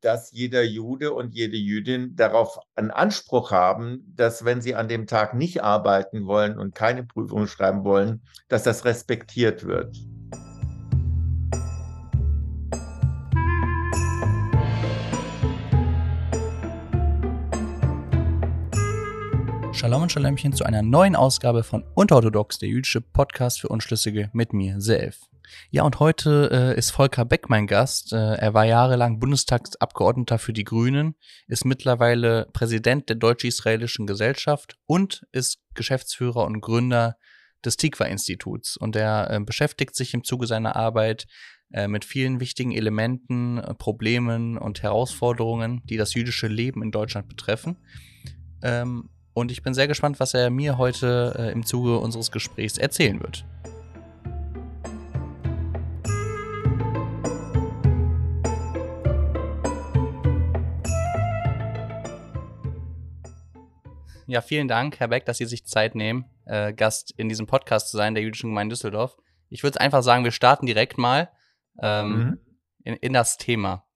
dass jeder Jude und jede Jüdin darauf einen Anspruch haben, dass wenn sie an dem Tag nicht arbeiten wollen und keine Prüfungen schreiben wollen, dass das respektiert wird. Shalom und Shalemchen zu einer neuen Ausgabe von Unterorthodox, der jüdische Podcast für Unschlüssige mit mir, Self. Ja, und heute äh, ist Volker Beck mein Gast. Äh, er war jahrelang Bundestagsabgeordneter für die Grünen, ist mittlerweile Präsident der Deutsch-Israelischen Gesellschaft und ist Geschäftsführer und Gründer des Tikva-Instituts. Und er äh, beschäftigt sich im Zuge seiner Arbeit äh, mit vielen wichtigen Elementen, äh, Problemen und Herausforderungen, die das jüdische Leben in Deutschland betreffen. Ähm, und ich bin sehr gespannt, was er mir heute äh, im Zuge unseres Gesprächs erzählen wird. Ja, vielen Dank, Herr Beck, dass Sie sich Zeit nehmen, äh, Gast in diesem Podcast zu sein, der Jüdischen Gemeinde Düsseldorf. Ich würde einfach sagen, wir starten direkt mal ähm, mhm. in, in das Thema.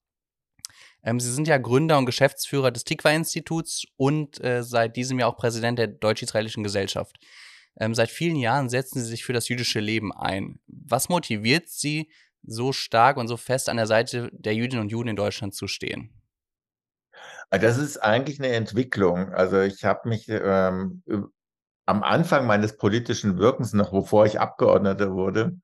Ähm, Sie sind ja Gründer und Geschäftsführer des Tikva-Instituts und äh, seit diesem Jahr auch Präsident der Deutsch-Israelischen Gesellschaft. Ähm, seit vielen Jahren setzen Sie sich für das jüdische Leben ein. Was motiviert Sie, so stark und so fest an der Seite der Jüdinnen und Juden in Deutschland zu stehen? Ah, das ist eigentlich eine Entwicklung. Also ich habe mich ähm, am Anfang meines politischen Wirkens, noch bevor ich Abgeordneter wurde,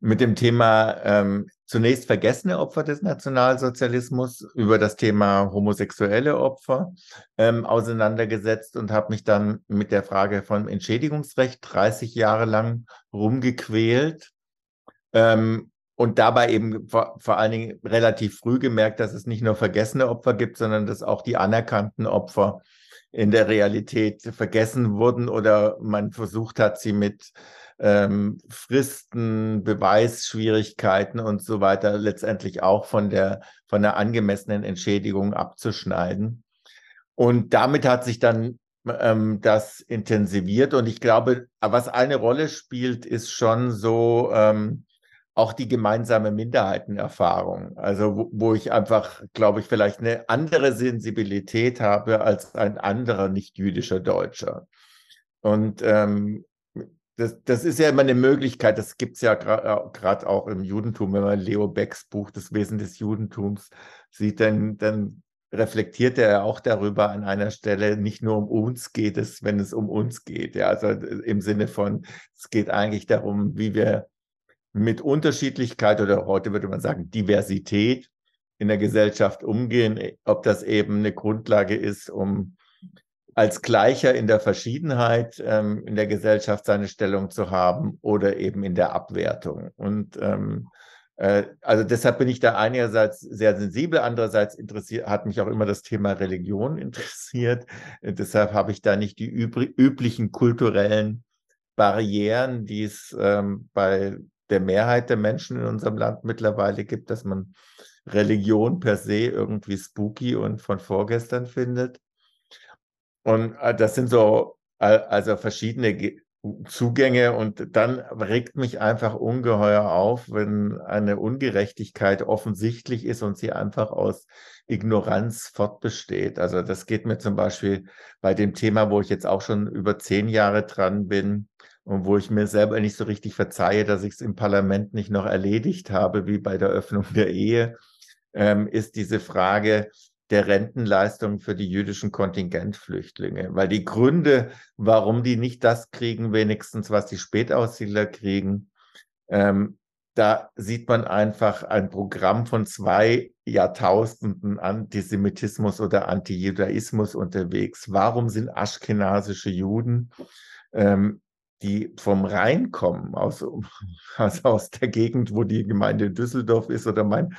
mit dem Thema ähm, zunächst vergessene Opfer des Nationalsozialismus über das Thema homosexuelle Opfer ähm, auseinandergesetzt und habe mich dann mit der Frage von Entschädigungsrecht 30 Jahre lang rumgequält. Ähm, und dabei eben vor, vor allen Dingen relativ früh gemerkt, dass es nicht nur vergessene Opfer gibt, sondern dass auch die anerkannten Opfer in der Realität vergessen wurden oder man versucht hat, sie mit ähm, Fristen, Beweisschwierigkeiten und so weiter letztendlich auch von der, von der angemessenen Entschädigung abzuschneiden. Und damit hat sich dann ähm, das intensiviert. Und ich glaube, was eine Rolle spielt, ist schon so ähm, auch die gemeinsame Minderheitenerfahrung. Also wo, wo ich einfach, glaube ich, vielleicht eine andere Sensibilität habe als ein anderer nicht-jüdischer Deutscher. Und ähm, das, das ist ja immer eine Möglichkeit, das gibt es ja gerade auch im Judentum, wenn man Leo Becks Buch Das Wesen des Judentums sieht, dann, dann reflektiert er auch darüber an einer Stelle, nicht nur um uns geht es, wenn es um uns geht. Ja, also im Sinne von, es geht eigentlich darum, wie wir mit Unterschiedlichkeit oder heute würde man sagen Diversität in der Gesellschaft umgehen, ob das eben eine Grundlage ist, um als Gleicher in der Verschiedenheit ähm, in der Gesellschaft seine Stellung zu haben oder eben in der Abwertung. Und ähm, äh, also deshalb bin ich da einerseits sehr sensibel, andererseits interessiert, hat mich auch immer das Thema Religion interessiert. Äh, deshalb habe ich da nicht die üblichen kulturellen Barrieren, die es ähm, bei der Mehrheit der Menschen in unserem Land mittlerweile gibt, dass man Religion per se irgendwie spooky und von vorgestern findet. Und äh, das sind so also verschiedene Zugänge und dann regt mich einfach ungeheuer auf, wenn eine Ungerechtigkeit offensichtlich ist und sie einfach aus Ignoranz fortbesteht. Also das geht mir zum Beispiel bei dem Thema, wo ich jetzt auch schon über zehn Jahre dran bin und wo ich mir selber nicht so richtig verzeihe, dass ich es im Parlament nicht noch erledigt habe, wie bei der Öffnung der Ehe, ähm, ist diese Frage, der Rentenleistung für die jüdischen Kontingentflüchtlinge. Weil die Gründe, warum die nicht das kriegen, wenigstens was die Spätaussiedler kriegen, ähm, da sieht man einfach ein Programm von zwei Jahrtausenden Antisemitismus oder Antijudaismus unterwegs. Warum sind aschkenasische Juden, ähm, die vom Rhein kommen, aus, also aus der Gegend, wo die Gemeinde Düsseldorf ist oder mein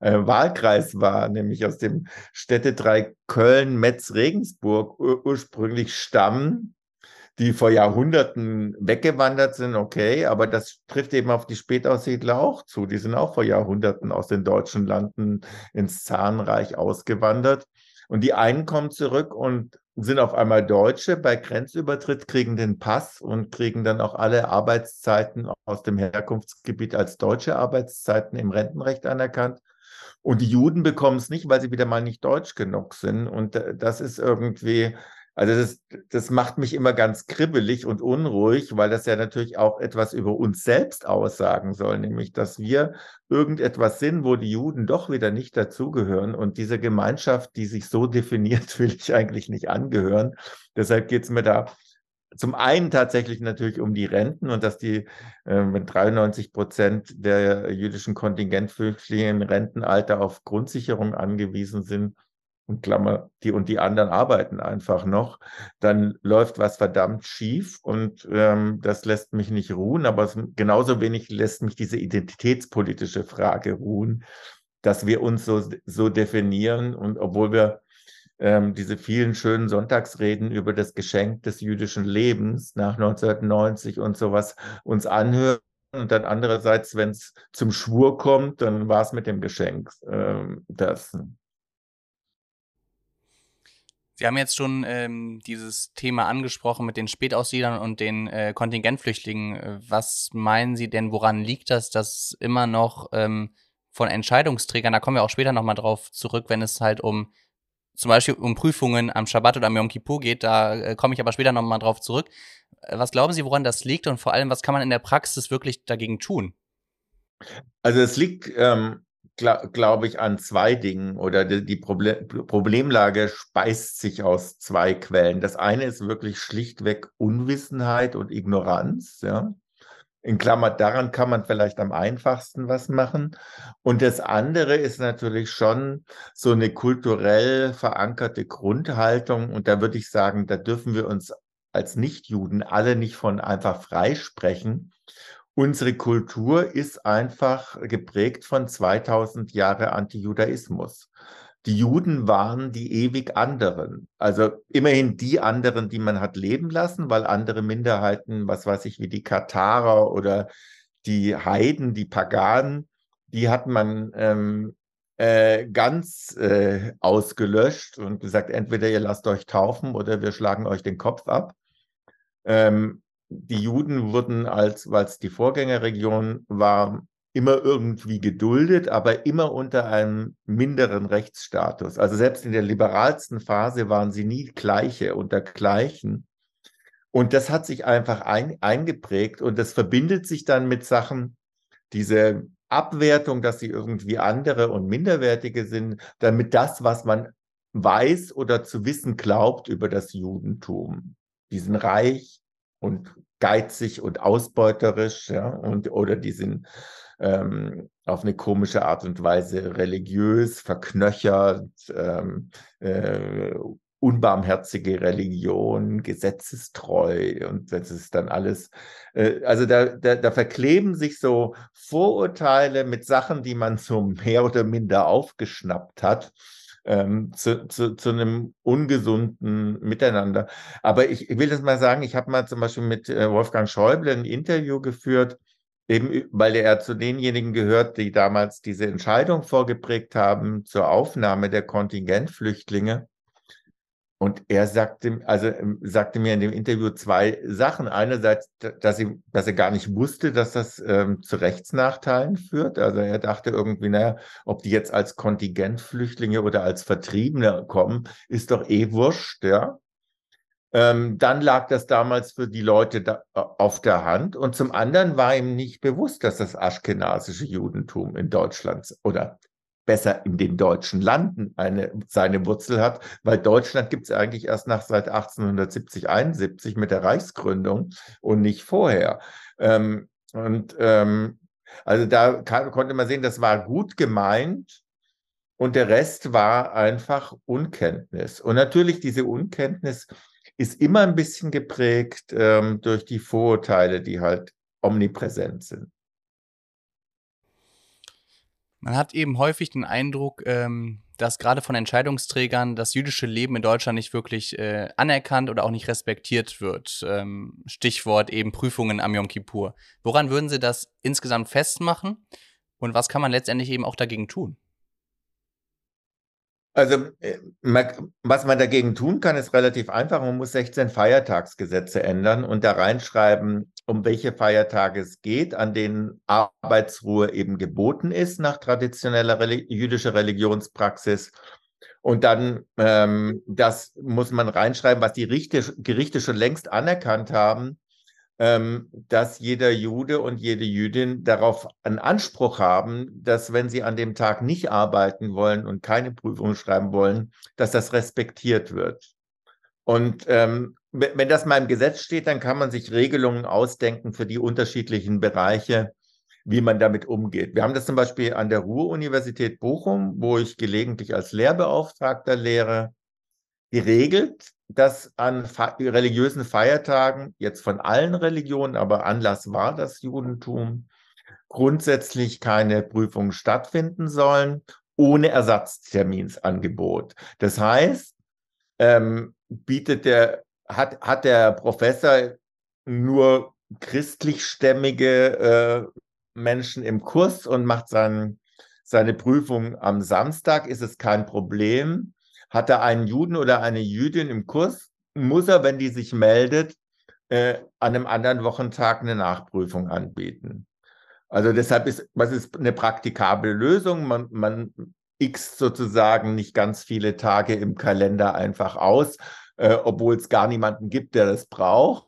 äh, Wahlkreis war, nämlich aus dem Städtedreieck Köln, Metz, Regensburg ur ursprünglich stammen, die vor Jahrhunderten weggewandert sind, okay, aber das trifft eben auf die Spätaussiedler auch zu. Die sind auch vor Jahrhunderten aus den deutschen Landen ins Zahnreich ausgewandert. Und die einen kommen zurück und sind auf einmal Deutsche bei Grenzübertritt, kriegen den Pass und kriegen dann auch alle Arbeitszeiten aus dem Herkunftsgebiet als deutsche Arbeitszeiten im Rentenrecht anerkannt. Und die Juden bekommen es nicht, weil sie wieder mal nicht deutsch genug sind. Und das ist irgendwie, also das, das macht mich immer ganz kribbelig und unruhig, weil das ja natürlich auch etwas über uns selbst aussagen soll, nämlich dass wir irgendetwas sind, wo die Juden doch wieder nicht dazugehören. Und diese Gemeinschaft, die sich so definiert, will ich eigentlich nicht angehören. Deshalb geht es mir da zum einen tatsächlich natürlich um die Renten und dass die äh, mit 93 Prozent der jüdischen Kontingentflüchtlinge im Rentenalter auf Grundsicherung angewiesen sind und Klammer, die und die anderen arbeiten einfach noch, dann läuft was verdammt schief und ähm, das lässt mich nicht ruhen, aber es, genauso wenig lässt mich diese identitätspolitische Frage ruhen, dass wir uns so, so definieren und obwohl wir ähm, diese vielen schönen Sonntagsreden über das Geschenk des jüdischen Lebens nach 1990 und sowas uns anhören. Und dann andererseits, wenn es zum Schwur kommt, dann war es mit dem Geschenk ähm, das. Sie haben jetzt schon ähm, dieses Thema angesprochen mit den Spätaussiedlern und den äh, Kontingentflüchtlingen. Was meinen Sie denn, woran liegt das, dass immer noch ähm, von Entscheidungsträgern, da kommen wir auch später nochmal drauf zurück, wenn es halt um zum Beispiel um Prüfungen am Schabbat oder am Yom Kippur geht, da äh, komme ich aber später nochmal drauf zurück. Was glauben Sie, woran das liegt und vor allem, was kann man in der Praxis wirklich dagegen tun? Also es liegt, ähm, glaube glaub ich, an zwei Dingen oder die, die Proble Problemlage speist sich aus zwei Quellen. Das eine ist wirklich schlichtweg Unwissenheit und Ignoranz, ja. In Klammer, daran kann man vielleicht am einfachsten was machen. Und das andere ist natürlich schon so eine kulturell verankerte Grundhaltung. Und da würde ich sagen, da dürfen wir uns als Nichtjuden alle nicht von einfach freisprechen. Unsere Kultur ist einfach geprägt von 2000 Jahre Antijudaismus die Juden waren die ewig anderen. Also immerhin die anderen, die man hat leben lassen, weil andere Minderheiten, was weiß ich, wie die Katarer oder die Heiden, die Paganen, die hat man ähm, äh, ganz äh, ausgelöscht und gesagt, entweder ihr lasst euch taufen oder wir schlagen euch den Kopf ab. Ähm, die Juden wurden als, weil es die Vorgängerregion war, immer irgendwie geduldet, aber immer unter einem minderen Rechtsstatus. Also selbst in der liberalsten Phase waren sie nie gleiche unter Gleichen. Und das hat sich einfach ein, eingeprägt und das verbindet sich dann mit Sachen, diese Abwertung, dass sie irgendwie andere und minderwertige sind, damit das, was man weiß oder zu wissen glaubt über das Judentum, die sind reich und geizig und ausbeuterisch, ja, und oder die sind ähm, auf eine komische Art und Weise religiös, verknöchert, ähm, äh, unbarmherzige Religion, gesetzestreu und das ist dann alles, äh, also da, da, da verkleben sich so Vorurteile mit Sachen, die man so mehr oder minder aufgeschnappt hat. Ähm, zu, zu, zu einem ungesunden Miteinander. Aber ich, ich will das mal sagen, ich habe mal zum Beispiel mit äh, Wolfgang Schäuble ein Interview geführt, Eben weil er zu denjenigen gehört, die damals diese Entscheidung vorgeprägt haben zur Aufnahme der Kontingentflüchtlinge. Und er sagte, also ähm, sagte mir in dem Interview zwei Sachen. Einerseits, dass, er, dass er gar nicht wusste, dass das ähm, zu Rechtsnachteilen führt. Also er dachte irgendwie, naja, ob die jetzt als Kontingentflüchtlinge oder als Vertriebene kommen, ist doch eh wurscht, ja. Ähm, dann lag das damals für die Leute da, äh, auf der Hand. Und zum anderen war ihm nicht bewusst, dass das aschkenasische Judentum in Deutschland oder besser in den deutschen Landen eine, seine Wurzel hat, weil Deutschland gibt es eigentlich erst nach seit 1870, 71 mit der Reichsgründung und nicht vorher. Ähm, und ähm, also da kann, konnte man sehen, das war gut gemeint, und der Rest war einfach Unkenntnis. Und natürlich diese Unkenntnis ist immer ein bisschen geprägt ähm, durch die Vorurteile, die halt omnipräsent sind. Man hat eben häufig den Eindruck, ähm, dass gerade von Entscheidungsträgern das jüdische Leben in Deutschland nicht wirklich äh, anerkannt oder auch nicht respektiert wird. Ähm, Stichwort eben Prüfungen am Yom Kippur. Woran würden Sie das insgesamt festmachen und was kann man letztendlich eben auch dagegen tun? Also, äh, was man dagegen tun kann, ist relativ einfach. Man muss 16 Feiertagsgesetze ändern und da reinschreiben, um welche Feiertage es geht, an denen Arbeitsruhe eben geboten ist nach traditioneller Reli jüdischer Religionspraxis. Und dann, ähm, das muss man reinschreiben, was die Richte, Gerichte schon längst anerkannt haben, ähm, dass jeder Jude und jede Jüdin darauf einen Anspruch haben, dass wenn sie an dem Tag nicht arbeiten wollen und keine Prüfungen schreiben wollen, dass das respektiert wird. Und ähm, wenn das mal im Gesetz steht, dann kann man sich Regelungen ausdenken für die unterschiedlichen Bereiche, wie man damit umgeht. Wir haben das zum Beispiel an der Ruhr-Universität Bochum, wo ich gelegentlich als Lehrbeauftragter lehre, geregelt, dass an religiösen Feiertagen, jetzt von allen Religionen, aber Anlass war das Judentum, grundsätzlich keine Prüfungen stattfinden sollen, ohne Ersatzterminsangebot. Das heißt, ähm, bietet der, hat, hat der Professor nur christlichstämmige äh, Menschen im Kurs und macht sein, seine Prüfung am Samstag, ist es kein Problem. Hat er einen Juden oder eine Jüdin im Kurs, muss er, wenn die sich meldet, äh, an einem anderen Wochentag eine Nachprüfung anbieten. Also deshalb ist, was ist eine praktikable Lösung? Man, man x sozusagen nicht ganz viele Tage im Kalender einfach aus, äh, obwohl es gar niemanden gibt, der das braucht.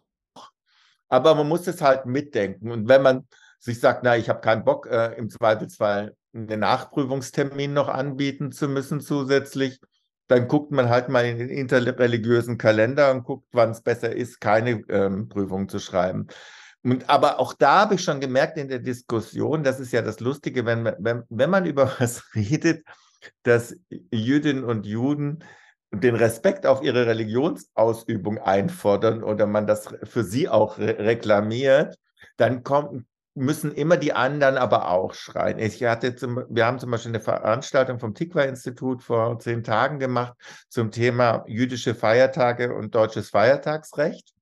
Aber man muss es halt mitdenken. Und wenn man sich sagt, na, ich habe keinen Bock, äh, im Zweifelsfall einen Nachprüfungstermin noch anbieten zu müssen zusätzlich, dann guckt man halt mal in den interreligiösen Kalender und guckt, wann es besser ist, keine ähm, Prüfung zu schreiben. Und, aber auch da habe ich schon gemerkt in der Diskussion, das ist ja das Lustige, wenn, wenn, wenn man über was redet, dass Jüdinnen und Juden den Respekt auf ihre Religionsausübung einfordern oder man das für sie auch re reklamiert, dann kommt, müssen immer die anderen aber auch schreien. Ich hatte zum, wir haben zum Beispiel eine Veranstaltung vom Tikva-Institut vor zehn Tagen gemacht zum Thema jüdische Feiertage und deutsches Feiertagsrecht.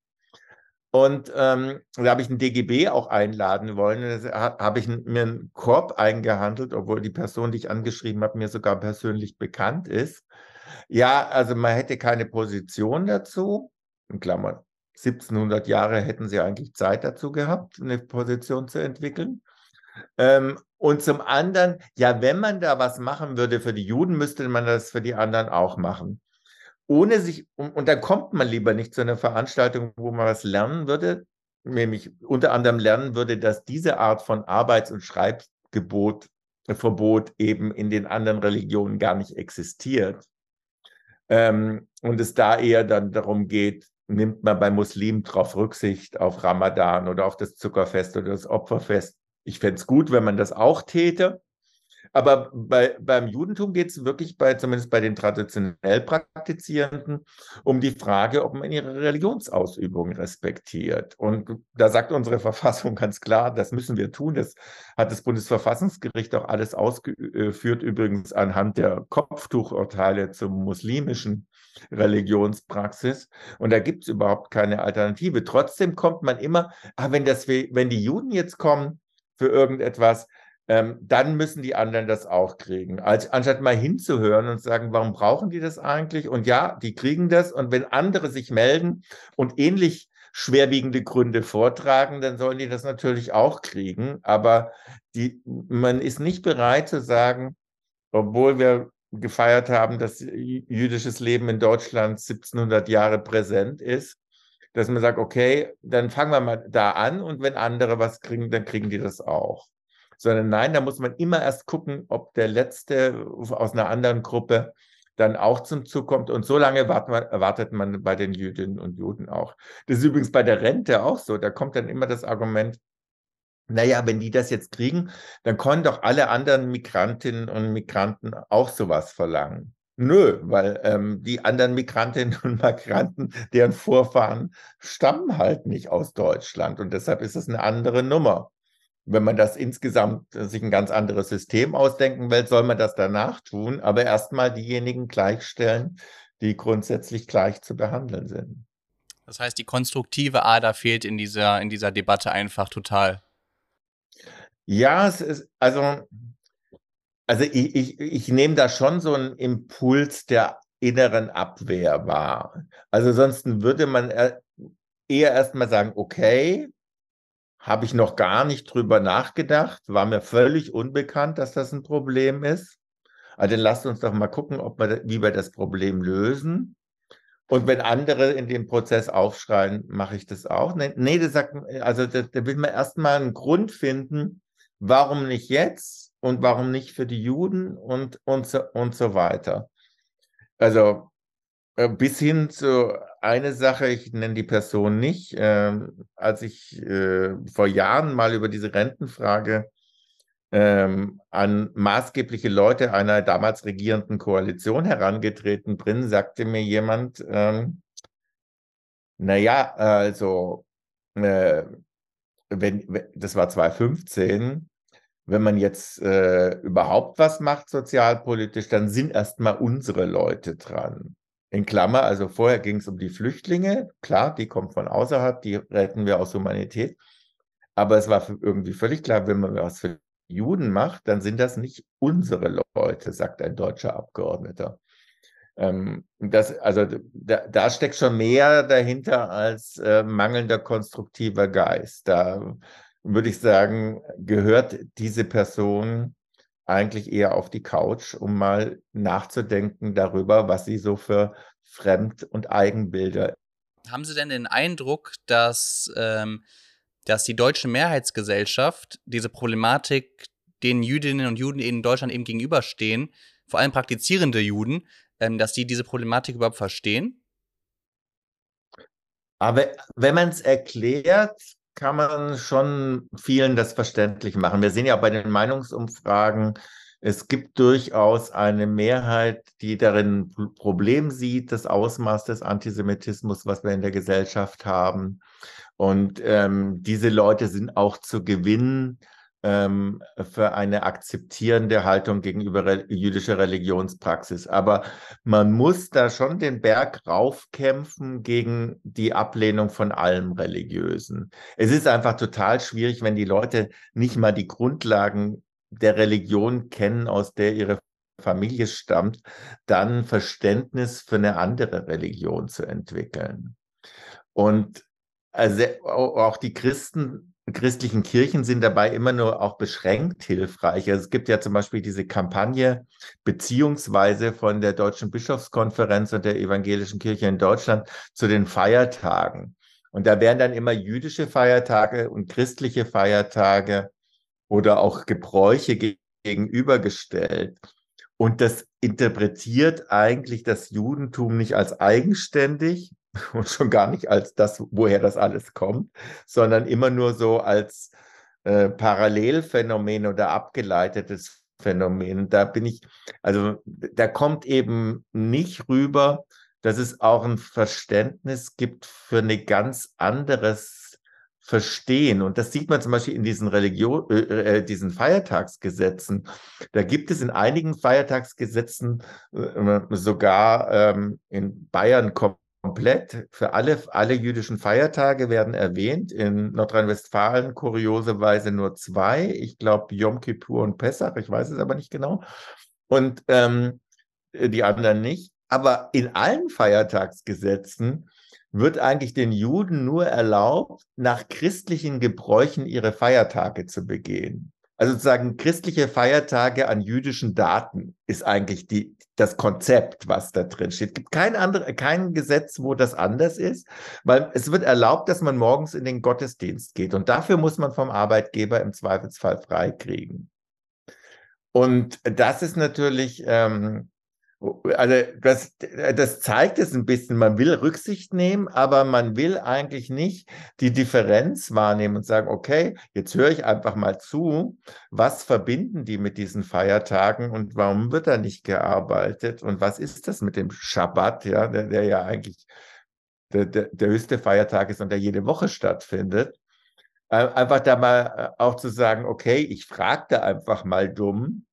Und ähm, da habe ich einen DGB auch einladen wollen. Da habe ich mir einen Korb eingehandelt, obwohl die Person, die ich angeschrieben habe, mir sogar persönlich bekannt ist. Ja, also man hätte keine Position dazu. In Klammern, 1700 Jahre hätten sie eigentlich Zeit dazu gehabt, eine Position zu entwickeln. Ähm, und zum anderen, ja, wenn man da was machen würde für die Juden, müsste man das für die anderen auch machen. Ohne sich, und, und dann kommt man lieber nicht zu einer Veranstaltung, wo man was lernen würde, nämlich unter anderem lernen würde, dass diese Art von Arbeits- und Schreibgebot, Verbot eben in den anderen Religionen gar nicht existiert. Ähm, und es da eher dann darum geht, nimmt man bei Muslimen drauf Rücksicht auf Ramadan oder auf das Zuckerfest oder das Opferfest. Ich fände es gut, wenn man das auch täte. Aber bei, beim Judentum geht es wirklich bei, zumindest bei den traditionell Praktizierenden, um die Frage, ob man ihre Religionsausübung respektiert. Und da sagt unsere Verfassung ganz klar, das müssen wir tun. Das hat das Bundesverfassungsgericht auch alles ausgeführt, übrigens anhand der Kopftuchurteile zum muslimischen Religionspraxis. Und da gibt es überhaupt keine Alternative. Trotzdem kommt man immer, ah, wenn, das, wenn die Juden jetzt kommen für irgendetwas, ähm, dann müssen die anderen das auch kriegen. Als, anstatt mal hinzuhören und sagen, warum brauchen die das eigentlich? Und ja, die kriegen das. Und wenn andere sich melden und ähnlich schwerwiegende Gründe vortragen, dann sollen die das natürlich auch kriegen. Aber die, man ist nicht bereit zu sagen, obwohl wir gefeiert haben, dass jüdisches Leben in Deutschland 1700 Jahre präsent ist, dass man sagt, okay, dann fangen wir mal da an und wenn andere was kriegen, dann kriegen die das auch sondern nein, da muss man immer erst gucken, ob der Letzte aus einer anderen Gruppe dann auch zum Zug kommt. Und so lange erwartet man bei den Jüdinnen und Juden auch. Das ist übrigens bei der Rente auch so. Da kommt dann immer das Argument, naja, wenn die das jetzt kriegen, dann können doch alle anderen Migrantinnen und Migranten auch sowas verlangen. Nö, weil ähm, die anderen Migrantinnen und Migranten, deren Vorfahren stammen halt nicht aus Deutschland und deshalb ist es eine andere Nummer wenn man das insgesamt äh, sich ein ganz anderes System ausdenken will, soll man das danach tun, aber erstmal diejenigen gleichstellen, die grundsätzlich gleich zu behandeln sind. Das heißt, die konstruktive Ader fehlt in dieser, in dieser Debatte einfach total. Ja, es ist, also, also ich, ich, ich nehme da schon so einen Impuls der inneren Abwehr wahr. Also sonst würde man eher erstmal sagen, okay, habe ich noch gar nicht drüber nachgedacht, war mir völlig unbekannt, dass das ein Problem ist. Also dann lasst uns doch mal gucken, ob wir, wie wir das Problem lösen. Und wenn andere in dem Prozess aufschreien, mache ich das auch. Nee, nee das sagt, also da, da will man erstmal einen Grund finden, warum nicht jetzt und warum nicht für die Juden und, und, so, und so weiter. Also äh, bis hin zu eine Sache, ich nenne die Person nicht, äh, als ich äh, vor Jahren mal über diese Rentenfrage ähm, an maßgebliche Leute einer damals regierenden Koalition herangetreten bin, sagte mir jemand, ähm, naja, also, äh, wenn, das war 2015, wenn man jetzt äh, überhaupt was macht sozialpolitisch, dann sind erstmal unsere Leute dran. In Klammer, also vorher ging es um die Flüchtlinge, klar, die kommen von außerhalb, die retten wir aus Humanität. Aber es war irgendwie völlig klar, wenn man was für Juden macht, dann sind das nicht unsere Leute, sagt ein deutscher Abgeordneter. Ähm, das, also da, da, steckt schon mehr dahinter als äh, mangelnder konstruktiver Geist. Da würde ich sagen, gehört diese Person eigentlich eher auf die Couch, um mal nachzudenken darüber, was sie so für Fremd- und Eigenbilder. Haben Sie denn den Eindruck, dass ähm, dass die deutsche Mehrheitsgesellschaft diese Problematik den Jüdinnen und Juden in Deutschland eben gegenüberstehen, vor allem praktizierende Juden, ähm, dass die diese Problematik überhaupt verstehen? Aber wenn man es erklärt, kann man schon vielen das verständlich machen. Wir sehen ja bei den Meinungsumfragen, es gibt durchaus eine Mehrheit, die darin Problem sieht, das Ausmaß des Antisemitismus, was wir in der Gesellschaft haben. Und ähm, diese Leute sind auch zu gewinnen ähm, für eine akzeptierende Haltung gegenüber re jüdischer Religionspraxis. Aber man muss da schon den Berg raufkämpfen gegen die Ablehnung von allem Religiösen. Es ist einfach total schwierig, wenn die Leute nicht mal die Grundlagen der Religion kennen, aus der ihre Familie stammt, dann Verständnis für eine andere Religion zu entwickeln. Und also auch die Christen, christlichen Kirchen sind dabei immer nur auch beschränkt hilfreich. Also es gibt ja zum Beispiel diese Kampagne beziehungsweise von der Deutschen Bischofskonferenz und der Evangelischen Kirche in Deutschland zu den Feiertagen. Und da werden dann immer jüdische Feiertage und christliche Feiertage oder auch Gebräuche gegenübergestellt. Und das interpretiert eigentlich das Judentum nicht als eigenständig, und schon gar nicht als das, woher das alles kommt, sondern immer nur so als äh, Parallelphänomen oder abgeleitetes Phänomen. Da bin ich, also da kommt eben nicht rüber, dass es auch ein Verständnis gibt für ein ganz anderes Verstehen. Und das sieht man zum Beispiel in diesen Religion, äh, äh diesen Feiertagsgesetzen. Da gibt es in einigen Feiertagsgesetzen äh, sogar ähm, in Bayern kommt komplett für alle, alle jüdischen Feiertage werden erwähnt. In Nordrhein-Westfalen kurioserweise nur zwei. Ich glaube Yom Kippur und Pessach, ich weiß es aber nicht genau. Und ähm, die anderen nicht. Aber in allen Feiertagsgesetzen wird eigentlich den Juden nur erlaubt, nach christlichen Gebräuchen ihre Feiertage zu begehen. Also sozusagen christliche Feiertage an jüdischen Daten ist eigentlich die, das Konzept, was da drin steht. Es gibt kein, andere, kein Gesetz, wo das anders ist, weil es wird erlaubt, dass man morgens in den Gottesdienst geht. Und dafür muss man vom Arbeitgeber im Zweifelsfall freikriegen. Und das ist natürlich ähm, also das, das zeigt es ein bisschen, man will Rücksicht nehmen, aber man will eigentlich nicht die Differenz wahrnehmen und sagen, okay, jetzt höre ich einfach mal zu, was verbinden die mit diesen Feiertagen und warum wird da nicht gearbeitet? Und was ist das mit dem Schabbat, ja, der, der ja eigentlich der, der, der höchste Feiertag ist und der jede Woche stattfindet. Einfach da mal äh, auch zu sagen, okay, ich frage da einfach mal dumm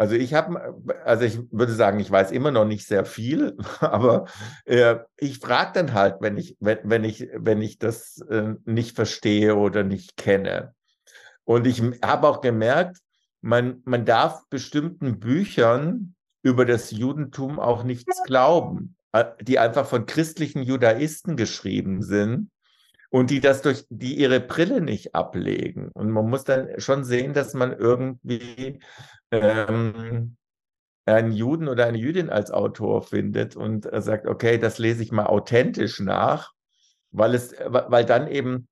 also ich habe, also ich würde sagen, ich weiß immer noch nicht sehr viel, aber äh, ich frage dann halt, wenn ich, wenn, wenn ich, wenn ich das äh, nicht verstehe oder nicht kenne. Und ich habe auch gemerkt, man, man darf bestimmten Büchern über das Judentum auch nichts glauben, äh, die einfach von christlichen Judaisten geschrieben sind und die das durch, die ihre Brille nicht ablegen. Und man muss dann schon sehen, dass man irgendwie ähm, einen Juden oder eine Jüdin als Autor findet und sagt, okay, das lese ich mal authentisch nach, weil es, weil dann eben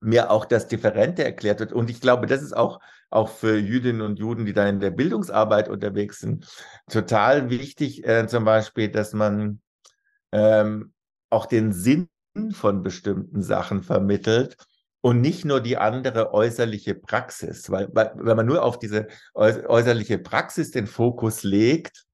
mir auch das Differente erklärt wird. Und ich glaube, das ist auch, auch für Jüdinnen und Juden, die da in der Bildungsarbeit unterwegs sind, total wichtig, äh, zum Beispiel, dass man ähm, auch den Sinn von bestimmten Sachen vermittelt und nicht nur die andere äußerliche Praxis. Weil, weil wenn man nur auf diese äußerliche Praxis den Fokus legt,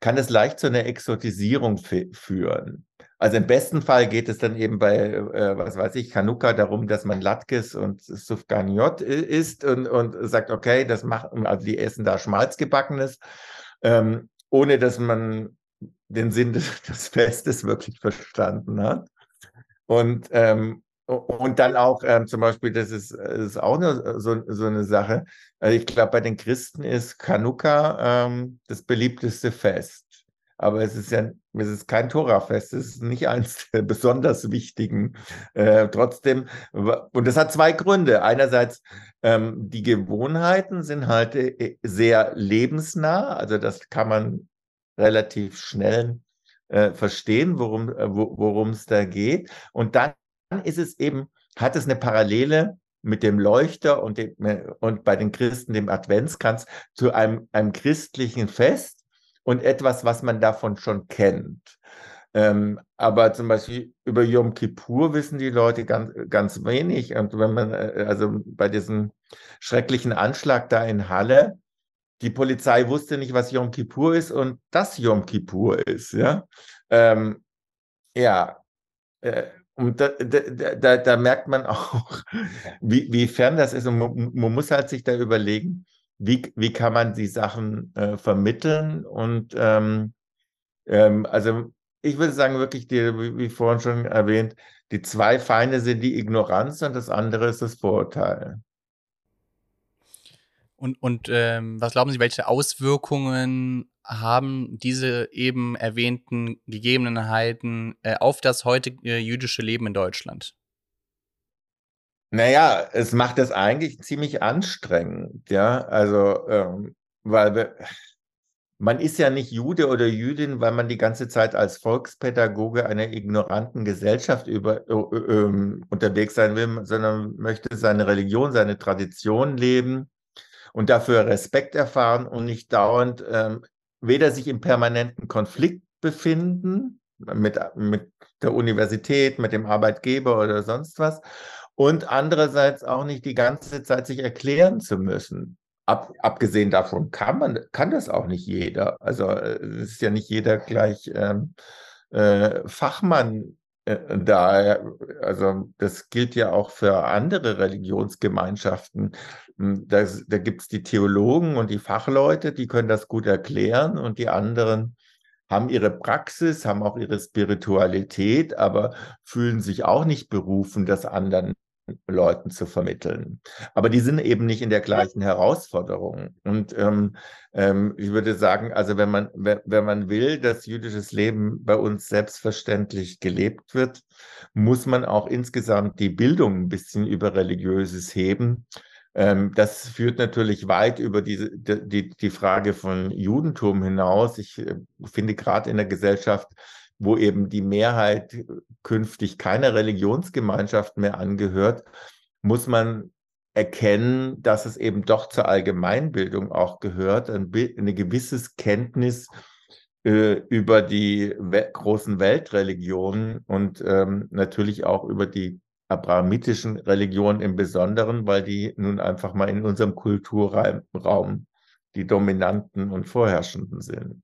kann es leicht zu einer Exotisierung führen. Also im besten Fall geht es dann eben bei, äh, was weiß ich, Kanuka darum, dass man Latkes und Sufganiot isst und, und sagt, okay, das machen, also die essen da Schmalzgebackenes, ähm, ohne dass man den Sinn des, des Festes wirklich verstanden hat. Und, ähm, und dann auch ähm, zum Beispiel, das ist, ist auch eine, so, so eine Sache. Also ich glaube, bei den Christen ist Chanukka ähm, das beliebteste Fest. Aber es ist ja es ist kein Torafest, es ist nicht eins der besonders wichtigen. Äh, trotzdem, und das hat zwei Gründe. Einerseits, ähm, die Gewohnheiten sind halt äh, sehr lebensnah, also das kann man relativ schnell äh, verstehen, worum äh, worum es da geht. Und dann ist es eben, hat es eine Parallele mit dem Leuchter und, dem, und bei den Christen dem Adventskranz zu einem, einem christlichen Fest und etwas, was man davon schon kennt. Ähm, aber zum Beispiel über Yom Kippur wissen die Leute ganz, ganz wenig. Und wenn man, äh, also bei diesem schrecklichen Anschlag da in Halle, die Polizei wusste nicht, was Yom Kippur ist und das Yom Kippur ist, ja. Ähm, ja, äh, und da, da, da, da, merkt man auch, wie, wie fern das ist. Und man, man, muss halt sich da überlegen, wie, wie kann man die Sachen äh, vermitteln. Und ähm, ähm, also ich würde sagen, wirklich, die, wie, wie vorhin schon erwähnt, die zwei Feinde sind die Ignoranz und das andere ist das Vorurteil. Und, und ähm, was glauben Sie, welche Auswirkungen haben diese eben erwähnten Gegebenheiten äh, auf das heutige jüdische Leben in Deutschland? Naja, es macht das eigentlich ziemlich anstrengend, ja. Also, ähm, weil wir, man ist ja nicht Jude oder Jüdin, weil man die ganze Zeit als Volkspädagoge einer ignoranten Gesellschaft über, äh, äh, unterwegs sein will, sondern möchte seine Religion, seine Tradition leben und dafür Respekt erfahren und nicht dauernd ähm, weder sich im permanenten Konflikt befinden mit, mit der Universität, mit dem Arbeitgeber oder sonst was und andererseits auch nicht die ganze Zeit sich erklären zu müssen. Ab, abgesehen davon kann man kann das auch nicht jeder. Also äh, es ist ja nicht jeder gleich ähm, äh, Fachmann äh, da, also das gilt ja auch für andere Religionsgemeinschaften. Hm, das, da gibt es die Theologen und die Fachleute, die können das gut erklären und die anderen haben ihre Praxis, haben auch ihre Spiritualität, aber fühlen sich auch nicht berufen, das anderen Leuten zu vermitteln. Aber die sind eben nicht in der gleichen Herausforderung. Und ähm, ähm, ich würde sagen, also wenn man, wenn man will, dass jüdisches Leben bei uns selbstverständlich gelebt wird, muss man auch insgesamt die Bildung ein bisschen über religiöses heben. Ähm, das führt natürlich weit über diese, die, die Frage von Judentum hinaus. Ich äh, finde gerade in der Gesellschaft wo eben die Mehrheit künftig keiner Religionsgemeinschaft mehr angehört, muss man erkennen, dass es eben doch zur Allgemeinbildung auch gehört, ein, eine gewisse Kenntnis äh, über die we großen Weltreligionen und ähm, natürlich auch über die abrahamitischen Religionen im Besonderen, weil die nun einfach mal in unserem Kulturraum die dominanten und vorherrschenden sind.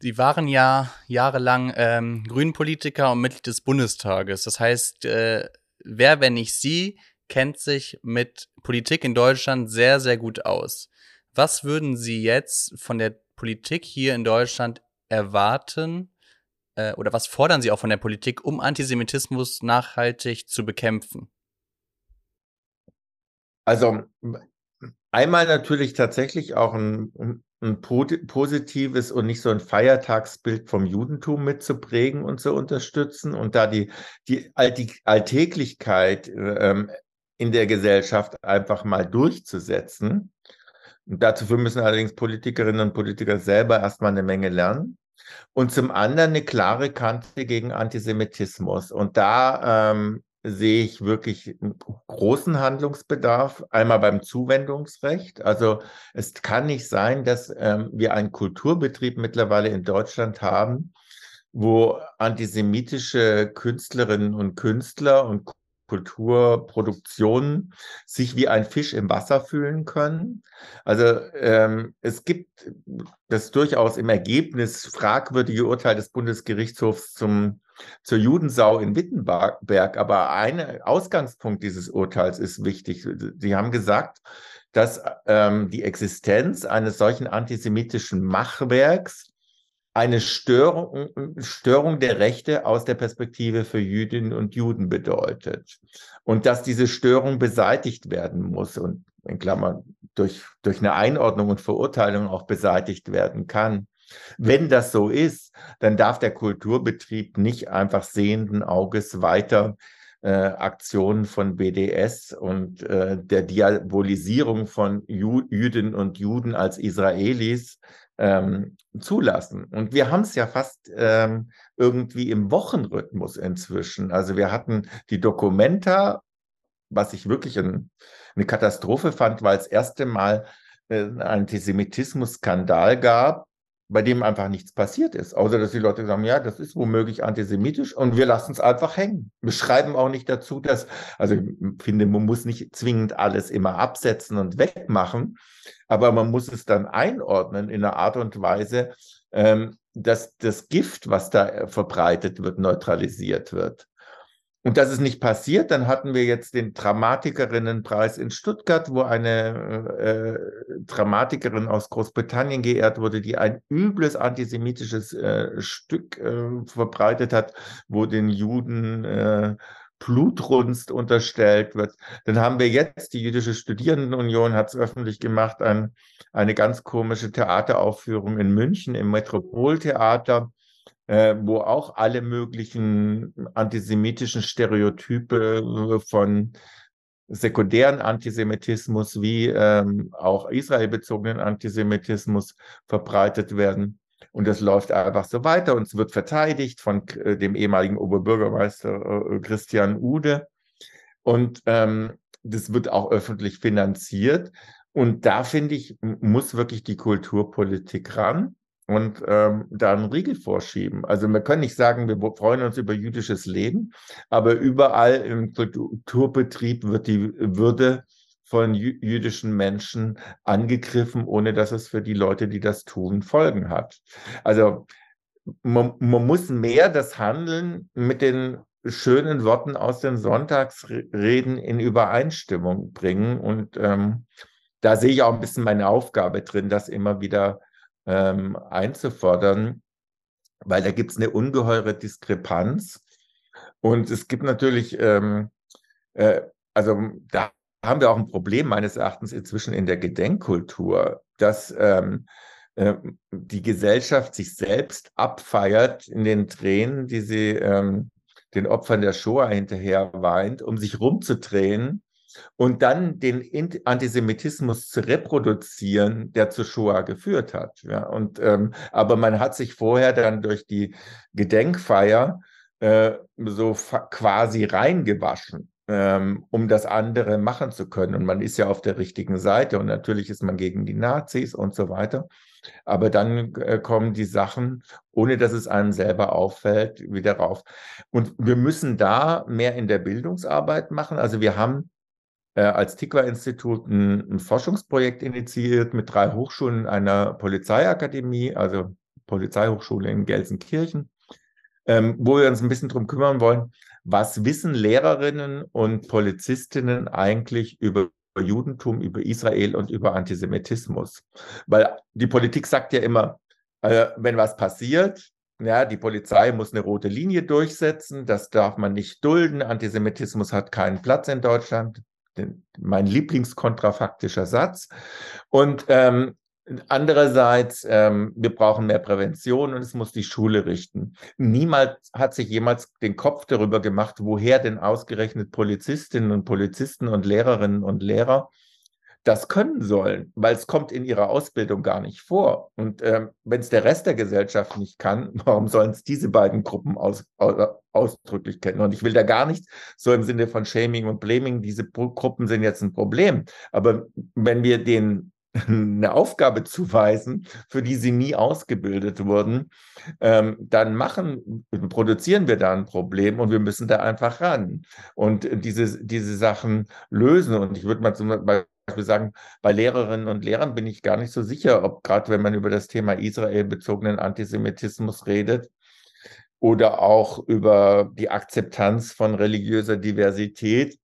Sie waren ja jahrelang ähm, Grünpolitiker und Mitglied des Bundestages. Das heißt, äh, wer, wenn nicht Sie, kennt sich mit Politik in Deutschland sehr, sehr gut aus. Was würden Sie jetzt von der Politik hier in Deutschland erwarten äh, oder was fordern Sie auch von der Politik, um Antisemitismus nachhaltig zu bekämpfen? Also einmal natürlich tatsächlich auch ein, ein positives und nicht so ein Feiertagsbild vom Judentum mitzuprägen und zu unterstützen und da die, die, Alltäglichkeit ähm, in der Gesellschaft einfach mal durchzusetzen. Und dazu müssen allerdings Politikerinnen und Politiker selber erstmal eine Menge lernen. Und zum anderen eine klare Kante gegen Antisemitismus. Und da ähm, sehe ich wirklich einen großen Handlungsbedarf. Einmal beim Zuwendungsrecht. Also es kann nicht sein, dass ähm, wir einen Kulturbetrieb mittlerweile in Deutschland haben, wo antisemitische Künstlerinnen und Künstler und Kulturproduktionen sich wie ein Fisch im Wasser fühlen können. Also ähm, es gibt das durchaus im Ergebnis fragwürdige Urteil des Bundesgerichtshofs zum zur Judensau in Wittenberg. Aber ein Ausgangspunkt dieses Urteils ist wichtig. Sie haben gesagt, dass ähm, die Existenz eines solchen antisemitischen Machwerks eine Störung, Störung der Rechte aus der Perspektive für Jüdinnen und Juden bedeutet. Und dass diese Störung beseitigt werden muss und in Klammern durch, durch eine Einordnung und Verurteilung auch beseitigt werden kann. Wenn das so ist, dann darf der Kulturbetrieb nicht einfach sehenden Auges weiter äh, Aktionen von BDS und äh, der Diabolisierung von Ju Jüdinnen und Juden als Israelis ähm, zulassen. Und wir haben es ja fast ähm, irgendwie im Wochenrhythmus inzwischen. Also wir hatten die Dokumenta, was ich wirklich ein, eine Katastrophe fand, weil es erste Mal äh, einen Antisemitismus-Skandal gab, bei dem einfach nichts passiert ist, außer dass die Leute sagen, ja, das ist womöglich antisemitisch und wir lassen es einfach hängen. Wir schreiben auch nicht dazu, dass, also ich finde, man muss nicht zwingend alles immer absetzen und wegmachen, aber man muss es dann einordnen in einer Art und Weise, ähm, dass das Gift, was da verbreitet wird, neutralisiert wird. Und das ist nicht passiert. Dann hatten wir jetzt den Dramatikerinnenpreis in Stuttgart, wo eine äh, Dramatikerin aus Großbritannien geehrt wurde, die ein übles antisemitisches äh, Stück äh, verbreitet hat, wo den Juden äh, Blutrunst unterstellt wird. Dann haben wir jetzt, die Jüdische Studierendenunion hat es öffentlich gemacht, ein, eine ganz komische Theateraufführung in München im Metropoltheater äh, wo auch alle möglichen antisemitischen Stereotype äh, von sekundären Antisemitismus wie ähm, auch israelbezogenen Antisemitismus verbreitet werden. Und das läuft einfach so weiter und es wird verteidigt von äh, dem ehemaligen Oberbürgermeister äh, Christian Ude. Und ähm, das wird auch öffentlich finanziert. Und da finde ich, muss wirklich die Kulturpolitik ran und ähm, da einen Riegel vorschieben. Also wir können nicht sagen, wir freuen uns über jüdisches Leben, aber überall im Kulturbetrieb wird die Würde von jüdischen Menschen angegriffen, ohne dass es für die Leute, die das tun, Folgen hat. Also man, man muss mehr das Handeln mit den schönen Worten aus den Sonntagsreden in Übereinstimmung bringen. Und ähm, da sehe ich auch ein bisschen meine Aufgabe drin, das immer wieder ähm, einzufordern, weil da gibt es eine ungeheure Diskrepanz. Und es gibt natürlich, ähm, äh, also da haben wir auch ein Problem meines Erachtens inzwischen in der Gedenkkultur, dass ähm, äh, die Gesellschaft sich selbst abfeiert in den Tränen, die sie ähm, den Opfern der Shoah hinterher weint, um sich rumzudrehen und dann den Antisemitismus zu reproduzieren, der zu Shoah geführt hat. Ja, und, ähm, aber man hat sich vorher dann durch die Gedenkfeier äh, so quasi reingewaschen, ähm, um das andere machen zu können. Und man ist ja auf der richtigen Seite und natürlich ist man gegen die Nazis und so weiter. Aber dann äh, kommen die Sachen, ohne dass es einem selber auffällt, wieder rauf. Und wir müssen da mehr in der Bildungsarbeit machen. Also wir haben äh, als Tikva-Institut ein, ein, Forschungsprojekt initiiert mit drei Hochschulen einer Polizeiakademie, also Polizeihochschule in Gelsenkirchen, ähm, wo wir uns ein bisschen darum kümmern wollen, was wissen Lehrerinnen und Polizistinnen eigentlich über Judentum, über Israel und über Antisemitismus. Weil die Politik sagt ja immer, äh, wenn was passiert, ja, die Polizei muss eine rote Linie durchsetzen, das darf man nicht dulden, Antisemitismus hat keinen Platz in Deutschland den, mein Lieblingskontrafaktischer Satz. Und ähm, Andererseits, ähm, wir brauchen mehr Prävention und es muss die Schule richten. Niemals hat sich jemals den Kopf darüber gemacht, woher denn ausgerechnet Polizistinnen und Polizisten und Lehrerinnen und Lehrer das können sollen, weil es kommt in ihrer Ausbildung gar nicht vor. Und ähm, wenn es der Rest der Gesellschaft nicht kann, warum sollen es diese beiden Gruppen aus, aus, ausdrücklich kennen? Und ich will da gar nicht so im Sinne von Shaming und Blaming, diese Gruppen sind jetzt ein Problem. Aber wenn wir den eine Aufgabe zuweisen, für die sie nie ausgebildet wurden, ähm, dann machen, produzieren wir da ein Problem und wir müssen da einfach ran und diese, diese Sachen lösen. Und ich würde mal zum Beispiel sagen, bei Lehrerinnen und Lehrern bin ich gar nicht so sicher, ob gerade wenn man über das Thema Israel bezogenen Antisemitismus redet, oder auch über die Akzeptanz von religiöser Diversität,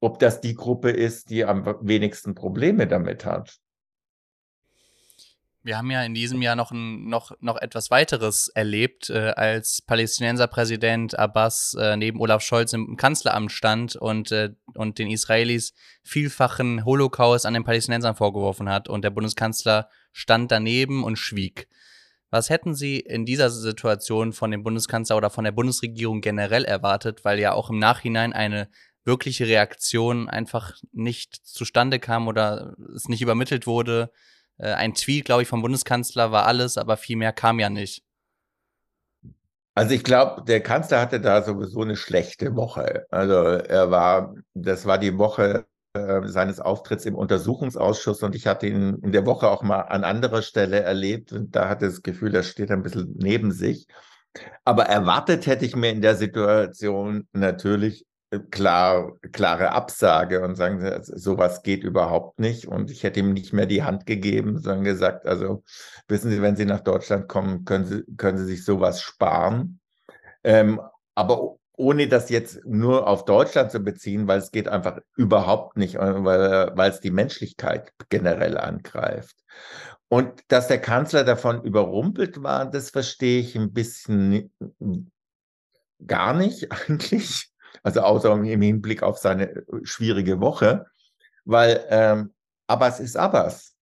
ob das die Gruppe ist, die am wenigsten Probleme damit hat wir haben ja in diesem Jahr noch, ein, noch, noch etwas weiteres erlebt, äh, als Palästinenserpräsident Abbas äh, neben Olaf Scholz im Kanzleramt stand und, äh, und den Israelis vielfachen Holocaust an den Palästinensern vorgeworfen hat. Und der Bundeskanzler stand daneben und schwieg. Was hätten Sie in dieser Situation von dem Bundeskanzler oder von der Bundesregierung generell erwartet, weil ja auch im Nachhinein eine wirkliche Reaktion einfach nicht zustande kam oder es nicht übermittelt wurde? Äh, ein Tweet, glaube ich, vom Bundeskanzler war alles, aber viel mehr kam ja nicht. Also ich glaube, der Kanzler hatte da sowieso eine schlechte Woche. Also er war, das war die Woche äh, seines Auftritts im Untersuchungsausschuss und ich hatte ihn in der Woche auch mal an anderer Stelle erlebt und da hatte das Gefühl, er steht ein bisschen neben sich. Aber erwartet hätte ich mir in der Situation natürlich klar, klare Absage und sagen, sowas geht überhaupt nicht. Und ich hätte ihm nicht mehr die Hand gegeben, sondern gesagt, also wissen Sie, wenn Sie nach Deutschland kommen, können Sie, können Sie sich sowas sparen. Ähm, aber ohne das jetzt nur auf Deutschland zu beziehen, weil es geht einfach überhaupt nicht, äh, weil, weil es die Menschlichkeit generell angreift. Und dass der Kanzler davon überrumpelt war, das verstehe ich ein bisschen gar nicht eigentlich. Also außer im Hinblick auf seine äh, schwierige Woche, weil ähm, Abbas ist Abbas.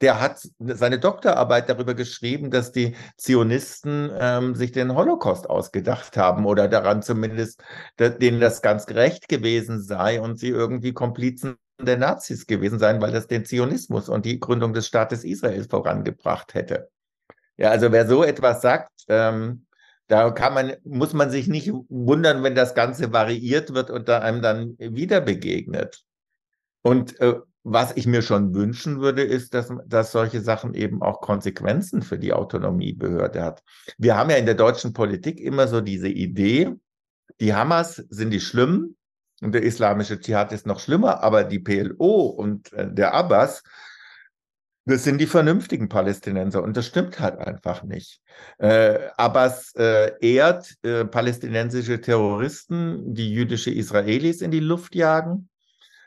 Der hat seine Doktorarbeit darüber geschrieben, dass die Zionisten ähm, sich den Holocaust ausgedacht haben oder daran zumindest, denen das ganz gerecht gewesen sei und sie irgendwie Komplizen der Nazis gewesen seien, weil das den Zionismus und die Gründung des Staates Israel vorangebracht hätte. Ja, also wer so etwas sagt, ähm, da kann man, muss man sich nicht wundern, wenn das Ganze variiert wird und da einem dann wieder begegnet. Und äh, was ich mir schon wünschen würde, ist, dass, dass solche Sachen eben auch Konsequenzen für die Autonomiebehörde hat. Wir haben ja in der deutschen Politik immer so diese Idee, die Hamas sind die Schlimmen und der islamische Dschihad ist noch schlimmer, aber die PLO und äh, der Abbas das sind die vernünftigen Palästinenser und das stimmt halt einfach nicht. Äh, Abbas äh, ehrt äh, palästinensische Terroristen, die jüdische Israelis in die Luft jagen.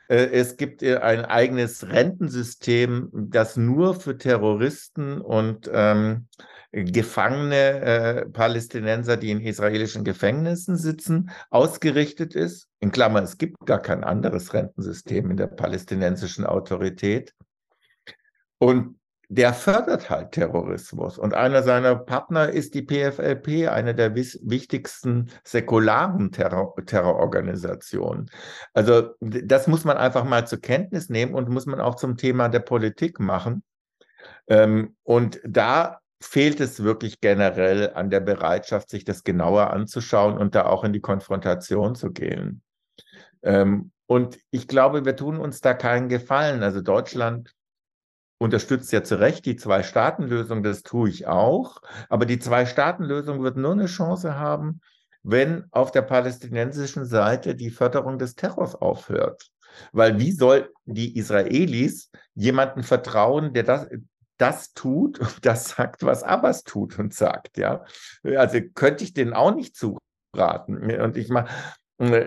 Äh, es gibt äh, ein eigenes Rentensystem, das nur für Terroristen und ähm, Gefangene äh, Palästinenser, die in israelischen Gefängnissen sitzen, ausgerichtet ist. In Klammern, es gibt gar kein anderes Rentensystem in der palästinensischen Autorität. Und der fördert halt Terrorismus. Und einer seiner Partner ist die PFLP, eine der wichtigsten säkularen Terror Terrororganisationen. Also das muss man einfach mal zur Kenntnis nehmen und muss man auch zum Thema der Politik machen. Ähm, und da fehlt es wirklich generell an der Bereitschaft, sich das genauer anzuschauen und da auch in die Konfrontation zu gehen. Ähm, und ich glaube, wir tun uns da keinen Gefallen. Also Deutschland unterstützt ja zu Recht die Zwei-Staaten-Lösung, das tue ich auch. Aber die Zwei-Staaten-Lösung wird nur eine Chance haben, wenn auf der palästinensischen Seite die Förderung des Terrors aufhört. Weil wie soll die Israelis jemanden vertrauen, der das, das tut und das sagt, was Abbas tut und sagt, ja? Also könnte ich denen auch nicht zuraten. Und ich mal,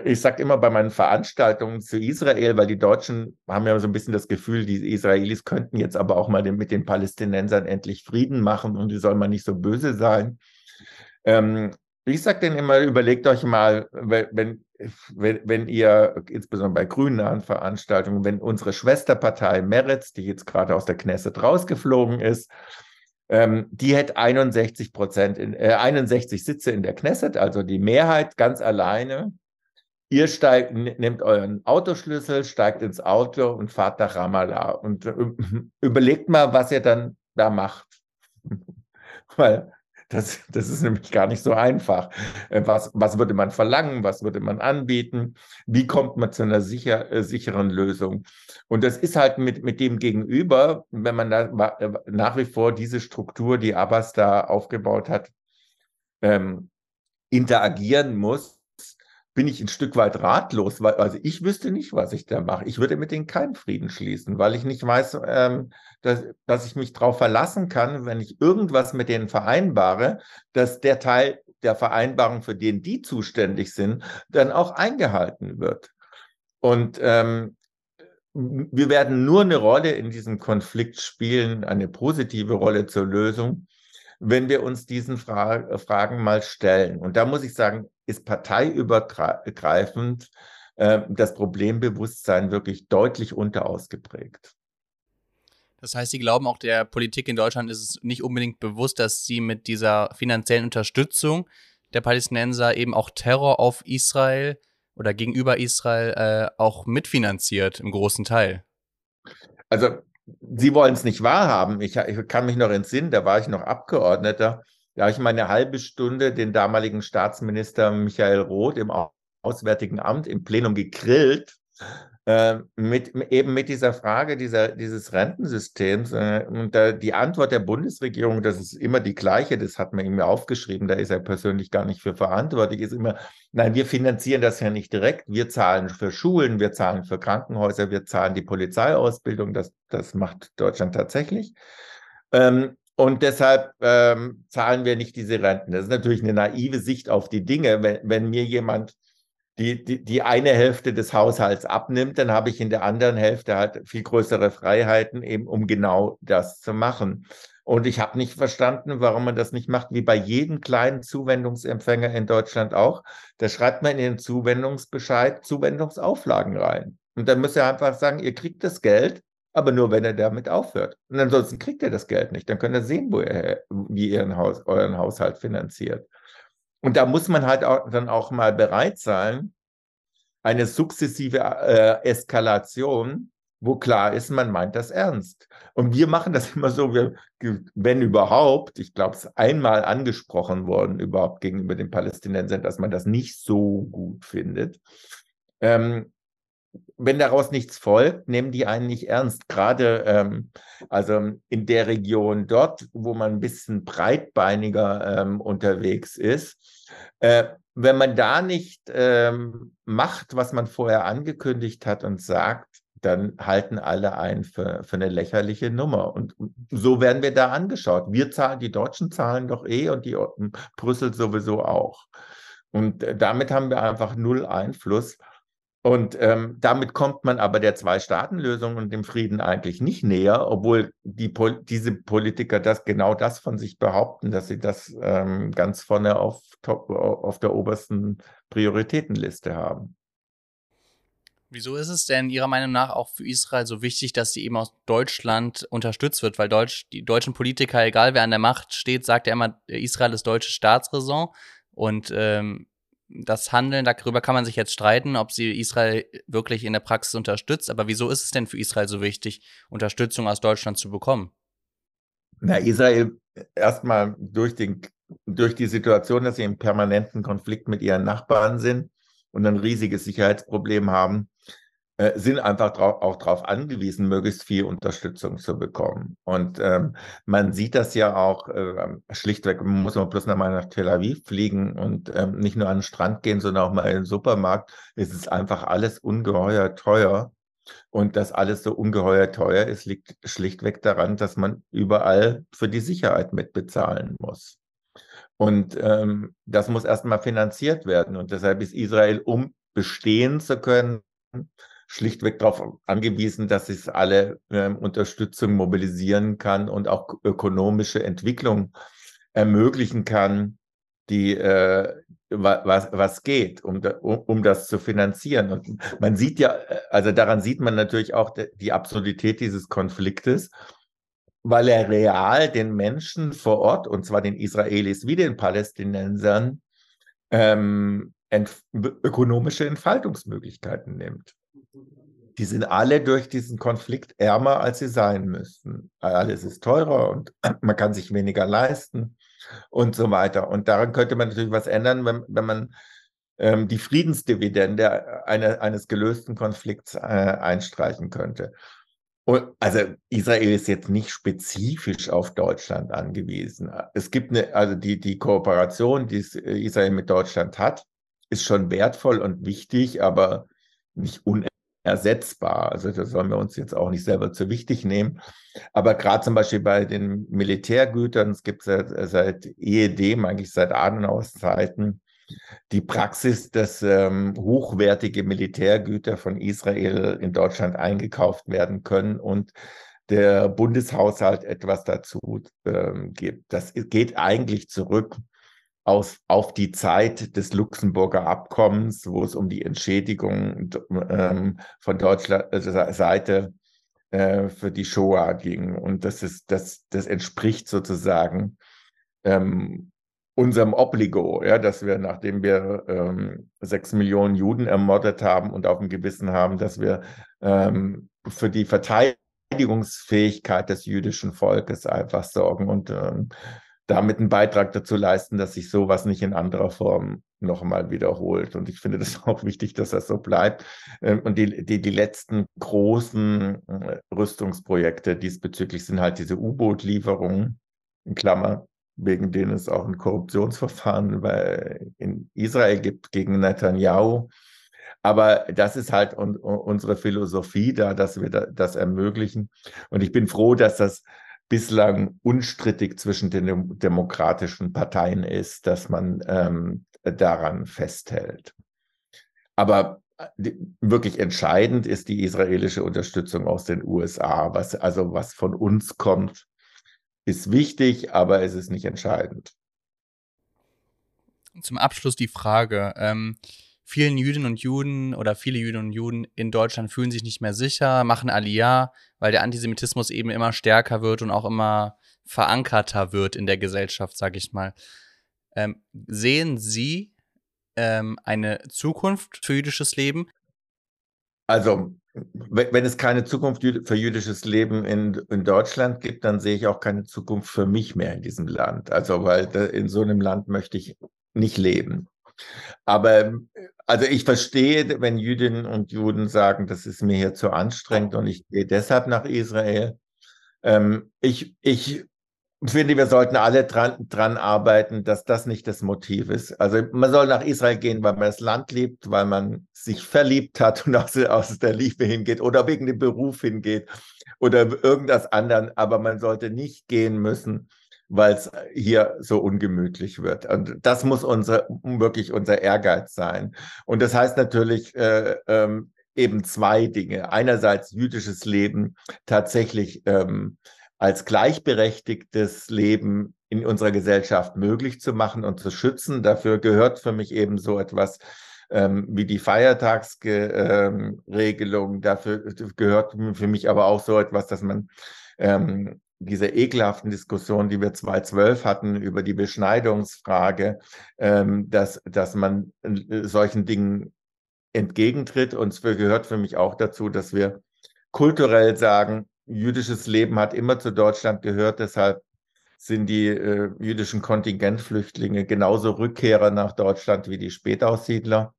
ich sage immer bei meinen Veranstaltungen zu Israel, weil die Deutschen haben ja so ein bisschen das Gefühl, die Israelis könnten jetzt aber auch mal mit den Palästinensern endlich Frieden machen und die sollen mal nicht so böse sein. Ähm, Ich sage denen immer, überlegt euch mal, wenn, wenn, wenn ihr, insbesondere bei grünen Veranstaltungen, wenn unsere Schwesterpartei Meretz, die jetzt gerade aus der Knesset rausgeflogen ist, ähm, die hätte 61 Prozent, in, äh, 61 Sitze in der Knesset, also die Mehrheit ganz alleine. Ihr steigt, nehmt euren Autoschlüssel, steigt ins Auto und fahrt nach Ramallah und äh, überlegt mal, was ihr dann da macht. Weil das, das ist nämlich gar nicht so einfach. Äh, was, was würde man verlangen? Was würde man anbieten? Wie kommt man zu einer sicher, äh, sicheren Lösung? Und das ist halt mit, mit dem Gegenüber, wenn man da äh, nach wie vor diese Struktur, die Abbas da aufgebaut hat, ähm, interagieren muss, bin ich ein Stück weit ratlos, weil also ich wüsste nicht, was ich da mache. Ich würde mit denen keinen Frieden schließen, weil ich nicht weiß, ähm, dass, dass ich mich darauf verlassen kann, wenn ich irgendwas mit denen vereinbare, dass der Teil der Vereinbarung, für den die zuständig sind, dann auch eingehalten wird. Und ähm, wir werden nur eine Rolle in diesem Konflikt spielen, eine positive Rolle zur Lösung, wenn wir uns diesen Fra Fragen mal stellen. Und da muss ich sagen, ist parteiübergreifend äh, das Problembewusstsein wirklich deutlich unterausgeprägt. Das heißt, Sie glauben auch der Politik in Deutschland ist es nicht unbedingt bewusst, dass sie mit dieser finanziellen Unterstützung der Palästinenser eben auch Terror auf Israel oder gegenüber Israel äh, auch mitfinanziert im großen Teil. Also Sie wollen es nicht wahrhaben. Ich, ich kann mich noch entsinnen, da war ich noch Abgeordneter. Da habe ich mal eine halbe Stunde den damaligen Staatsminister Michael Roth im Auswärtigen Amt im Plenum gegrillt, äh, mit, eben mit dieser Frage dieser, dieses Rentensystems. Äh, und da, die Antwort der Bundesregierung, das ist immer die gleiche, das hat man ihm aufgeschrieben, da ist er persönlich gar nicht für verantwortlich, ist immer, nein, wir finanzieren das ja nicht direkt, wir zahlen für Schulen, wir zahlen für Krankenhäuser, wir zahlen die Polizeiausbildung, das, das macht Deutschland tatsächlich. Ähm, und deshalb ähm, zahlen wir nicht diese Renten. Das ist natürlich eine naive Sicht auf die Dinge. Wenn, wenn mir jemand die, die, die eine Hälfte des Haushalts abnimmt, dann habe ich in der anderen Hälfte halt viel größere Freiheiten, eben um genau das zu machen. Und ich habe nicht verstanden, warum man das nicht macht, wie bei jedem kleinen Zuwendungsempfänger in Deutschland auch. Da schreibt man in den Zuwendungsbescheid Zuwendungsauflagen rein. Und dann müsst ihr einfach sagen, ihr kriegt das Geld, aber nur wenn er damit aufhört. Und ansonsten kriegt ihr das Geld nicht. Dann könnt ihr sehen, wo ihr, wie ihr Haus, euren Haushalt finanziert. Und da muss man halt auch, dann auch mal bereit sein, eine sukzessive äh, Eskalation, wo klar ist, man meint das ernst. Und wir machen das immer so, wir, wenn überhaupt, ich glaube, es einmal angesprochen worden, überhaupt gegenüber den Palästinensern, dass man das nicht so gut findet. Ähm, wenn daraus nichts folgt, nehmen die einen nicht ernst. Gerade ähm, also in der Region dort, wo man ein bisschen breitbeiniger ähm, unterwegs ist, äh, wenn man da nicht ähm, macht, was man vorher angekündigt hat und sagt, dann halten alle ein für, für eine lächerliche Nummer. Und so werden wir da angeschaut. Wir zahlen, die Deutschen zahlen doch eh und die Brüssel sowieso auch. Und äh, damit haben wir einfach null Einfluss. Und ähm, damit kommt man aber der Zwei-Staaten-Lösung und dem Frieden eigentlich nicht näher, obwohl die, diese Politiker das genau das von sich behaupten, dass sie das ähm, ganz vorne auf, top, auf der obersten Prioritätenliste haben. Wieso ist es denn Ihrer Meinung nach auch für Israel so wichtig, dass sie eben aus Deutschland unterstützt wird? Weil Deutsch, die deutschen Politiker, egal wer an der Macht steht, sagt ja immer, Israel ist deutsche Staatsräson. Und ähm, das Handeln, darüber kann man sich jetzt streiten, ob sie Israel wirklich in der Praxis unterstützt. Aber wieso ist es denn für Israel so wichtig, Unterstützung aus Deutschland zu bekommen? Na, Israel erstmal durch, durch die Situation, dass sie im permanenten Konflikt mit ihren Nachbarn sind und ein riesiges Sicherheitsproblem haben, äh, sind einfach drauf, auch darauf angewiesen, möglichst viel Unterstützung zu bekommen. Und ähm, man sieht das ja auch äh, schlichtweg, muss man bloß nochmal nach Tel Aviv fliegen und ähm, nicht nur an den Strand gehen, sondern auch mal in den Supermarkt. Es ist einfach alles ungeheuer teuer. Und dass alles so ungeheuer teuer ist, liegt schlichtweg daran, dass man überall für die Sicherheit mitbezahlen muss. Und ähm, das muss erstmal finanziert werden. Und deshalb ist Israel, um bestehen zu können, schlichtweg darauf angewiesen, dass es alle äh, Unterstützung mobilisieren kann und auch ökonomische Entwicklung ermöglichen kann, die, äh, was, was geht, um, um, um das zu finanzieren. Und man sieht ja, also daran sieht man natürlich auch die Absurdität dieses Konfliktes, weil er real den Menschen vor Ort, und zwar den Israelis wie den Palästinensern, ähm, ökonomische Entfaltungsmöglichkeiten nimmt. Die sind alle durch diesen Konflikt ärmer, als sie sein müssten. Alles ist teurer und man kann sich weniger leisten und so weiter. Und daran könnte man natürlich was ändern, wenn, wenn man ähm, die Friedensdividende eine, eines gelösten Konflikts äh, einstreichen könnte. Und, also Israel ist jetzt nicht spezifisch auf Deutschland angewiesen. Es gibt eine, also die, die Kooperation, die Israel mit Deutschland hat, ist schon wertvoll und wichtig, aber nicht unersetzbar. Also das sollen wir uns jetzt auch nicht selber zu wichtig nehmen. Aber gerade zum Beispiel bei den Militärgütern, es gibt seit, seit ehedem, eigentlich seit Adenauers Zeiten, die Praxis, dass ähm, hochwertige Militärgüter von Israel in Deutschland eingekauft werden können und der Bundeshaushalt etwas dazu ähm, gibt. Das geht eigentlich zurück aus, auf die Zeit des Luxemburger Abkommens, wo es um die Entschädigung ähm, von Deutschland äh, Seite äh, für die Shoah ging. Und das ist, das, das entspricht sozusagen ähm, unserem Obligo, ja, dass wir, nachdem wir ähm, sechs Millionen Juden ermordet haben und auf dem Gewissen haben, dass wir ähm, für die Verteidigungsfähigkeit des jüdischen Volkes einfach sorgen und ähm, damit einen Beitrag dazu leisten, dass sich sowas nicht in anderer Form nochmal wiederholt. Und ich finde das auch wichtig, dass das so bleibt. Ähm, und die, die, die letzten großen äh, Rüstungsprojekte diesbezüglich sind halt diese U-Boot-Lieferungen, in Klammer, wegen denen es auch ein Korruptionsverfahren in Israel gibt gegen Netanyahu. Aber das ist halt unsere Philosophie da, dass wir das ermöglichen. Und ich bin froh, dass das bislang unstrittig zwischen den demokratischen Parteien ist, dass man ähm, daran festhält. Aber äh, wirklich entscheidend ist die israelische Unterstützung aus den USA. Was, also was von uns kommt, ist wichtig, aber es ist nicht entscheidend. Zum Abschluss die Frage. Ähm, vielen Jüdinnen und Juden oder viele Jüdinnen und Juden in Deutschland fühlen sich nicht mehr sicher, machen Aliyah, weil der Antisemitismus eben immer stärker wird und auch immer verankerter wird in der Gesellschaft, sage ich mal. Ähm, sehen Sie ähm, eine Zukunft für jüdisches Leben? Also, wenn es keine Zukunft für jüdisches Leben in, in Deutschland gibt, dann sehe ich auch keine Zukunft für mich mehr in diesem Land. Also, weil in so einem Land möchte ich nicht leben. Aber also ich verstehe, wenn Jüdinnen und Juden sagen, das ist mir hier zu anstrengend und ich gehe deshalb nach Israel. Ähm, ich, ich finde, wir sollten alle dran, dran arbeiten, dass das nicht das Motiv ist. Also man soll nach Israel gehen, weil man das Land liebt, weil man sich verliebt hat und aus, aus der Liebe hingeht oder wegen dem Beruf hingeht oder irgendwas anderen. Aber man sollte nicht gehen müssen, weil es hier so ungemütlich wird. Und das muss unser, wirklich unser Ehrgeiz sein. Und das heißt natürlich äh, ähm, eben zwei Dinge. Einerseits jüdisches Leben tatsächlich ähm, als gleichberechtigtes Leben in unserer Gesellschaft möglich zu machen und zu schützen. Dafür gehört für mich eben so etwas ähm, wie die Feiertagsregelung. Ähm, Dafür gehört für mich aber auch so etwas, dass man ähm, dieser ekelhaften Diskussion, die wir 2012 hatten über die Beschneidungsfrage, ähm, dass, dass man äh, solchen Dingen entgegentritt. Und es gehört für mich auch dazu, dass wir kulturell sagen, jüdisches Leben hat immer zu Deutschland gehört, deshalb sind die äh, jüdischen Kontingentflüchtlinge genauso Rückkehrer nach Deutschland wie die Spätaussiedler.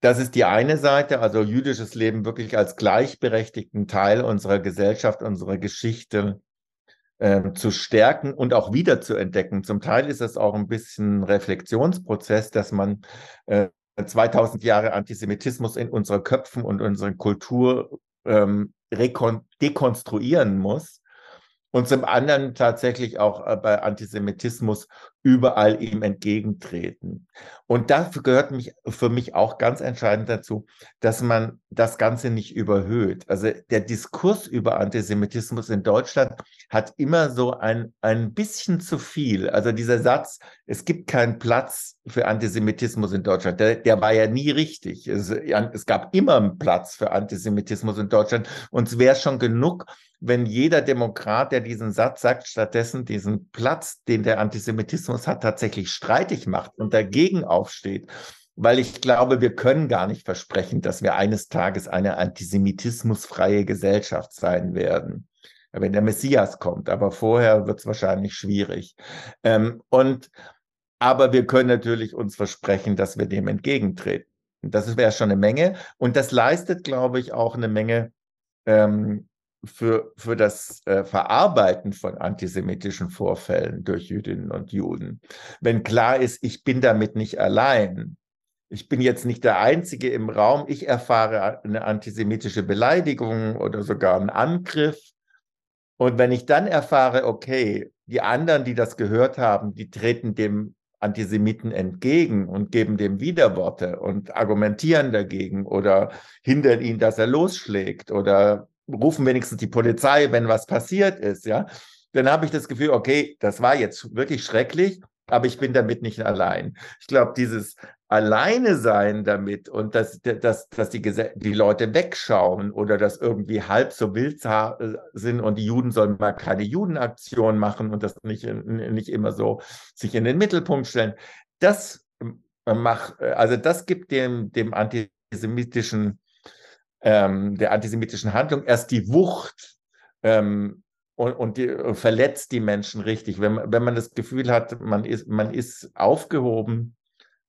Das ist die eine Seite, also jüdisches Leben wirklich als gleichberechtigten Teil unserer Gesellschaft, unserer Geschichte äh, zu stärken und auch wieder zu entdecken. Zum Teil ist es auch ein bisschen Reflexionsprozess, dass man äh, 2000 Jahre Antisemitismus in unseren Köpfen und unserer Kultur ähm, dekonstruieren muss und zum anderen tatsächlich auch äh, bei Antisemitismus überall ihm entgegentreten. Und dafür gehört mich, für mich auch ganz entscheidend dazu, dass man das Ganze nicht überhöht. Also der Diskurs über Antisemitismus in Deutschland hat immer so ein, ein bisschen zu viel. Also dieser Satz, es gibt keinen Platz für Antisemitismus in Deutschland, der, der war ja nie richtig. Es, es gab immer einen Platz für Antisemitismus in Deutschland und es wäre schon genug, wenn jeder Demokrat, der diesen Satz sagt, stattdessen diesen Platz, den der Antisemitismus hat, tatsächlich streitig macht und dagegen aufsteht. Weil ich glaube, wir können gar nicht versprechen, dass wir eines Tages eine antisemitismusfreie Gesellschaft sein werden wenn der Messias kommt. Aber vorher wird es wahrscheinlich schwierig. Ähm, und aber wir können natürlich uns versprechen, dass wir dem entgegentreten. Das wäre schon eine Menge. Und das leistet, glaube ich, auch eine Menge ähm, für, für das äh, Verarbeiten von antisemitischen Vorfällen durch Jüdinnen und Juden. Wenn klar ist, ich bin damit nicht allein. Ich bin jetzt nicht der Einzige im Raum. Ich erfahre eine antisemitische Beleidigung oder sogar einen Angriff. Und wenn ich dann erfahre, okay, die anderen, die das gehört haben, die treten dem Antisemiten entgegen und geben dem Widerworte und argumentieren dagegen oder hindern ihn, dass er losschlägt oder rufen wenigstens die Polizei, wenn was passiert ist, ja, dann habe ich das Gefühl, okay, das war jetzt wirklich schrecklich, aber ich bin damit nicht allein. Ich glaube, dieses Alleine sein damit und dass, dass, dass die, die Leute wegschauen oder dass irgendwie halb so wild sind und die Juden sollen mal keine Judenaktion machen und das nicht, nicht immer so sich in den Mittelpunkt stellen, das macht, also das gibt dem, dem antisemitischen ähm, der antisemitischen Handlung erst die Wucht ähm, und, und, die, und, verletzt die Menschen richtig. Wenn, wenn man das Gefühl hat, man ist, man ist aufgehoben,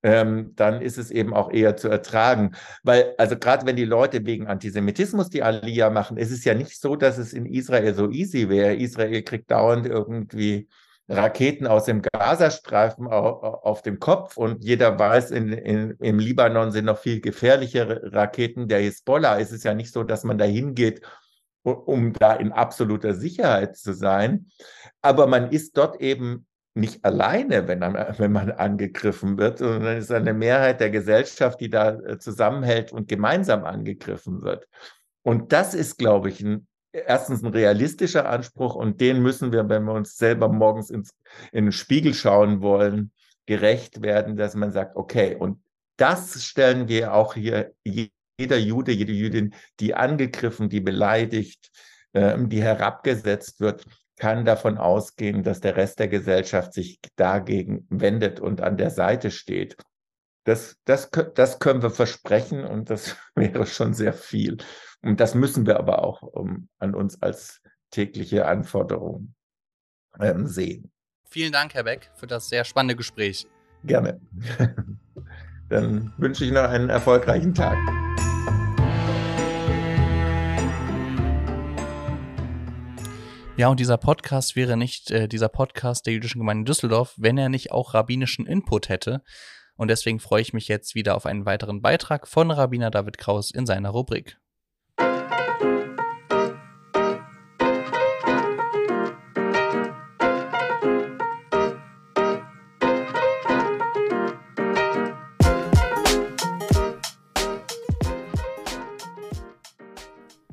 ähm, dann ist es eben auch eher zu ertragen. Weil, also gerade wenn die Leute wegen Antisemitismus die Aliyah machen, ist es ja nicht so, dass es in Israel so easy wäre. Israel kriegt dauernd irgendwie Raketen aus dem Gazastreifen auf, auf dem Kopf und jeder weiß, in, in, im Libanon sind noch viel gefährlichere Raketen der Hisbollah. Es ist ja nicht so, dass man da hingeht, um da in absoluter Sicherheit zu sein. Aber man ist dort eben nicht alleine, wenn, man, wenn man angegriffen wird, sondern es ist eine Mehrheit der Gesellschaft, die da äh, zusammenhält und gemeinsam angegriffen wird. Und das ist, glaube ich, ein erstens ein realistischer Anspruch und den müssen wir, wenn wir uns selber morgens ins, in den Spiegel schauen wollen, gerecht werden, dass man sagt, okay, und das stellen wir auch hier jeder Jude, jede Jüdin, die angegriffen, die beleidigt, äh, die herabgesetzt wird, kann davon ausgehen, dass der Rest der Gesellschaft sich dagegen wendet und an der Seite steht. Das, das, das können wir versprechen und das wäre schon sehr viel. Und das müssen wir aber auch um, an uns als tägliche Anforderung ähm, sehen. Vielen Dank, Herr Beck, für das sehr spannende Gespräch. Gerne. Dann wünsche ich noch einen erfolgreichen Tag. Ja, und dieser Podcast wäre nicht äh, dieser Podcast der jüdischen Gemeinde Düsseldorf, wenn er nicht auch rabbinischen Input hätte. Und deswegen freue ich mich jetzt wieder auf einen weiteren Beitrag von Rabbiner David Kraus in seiner Rubrik.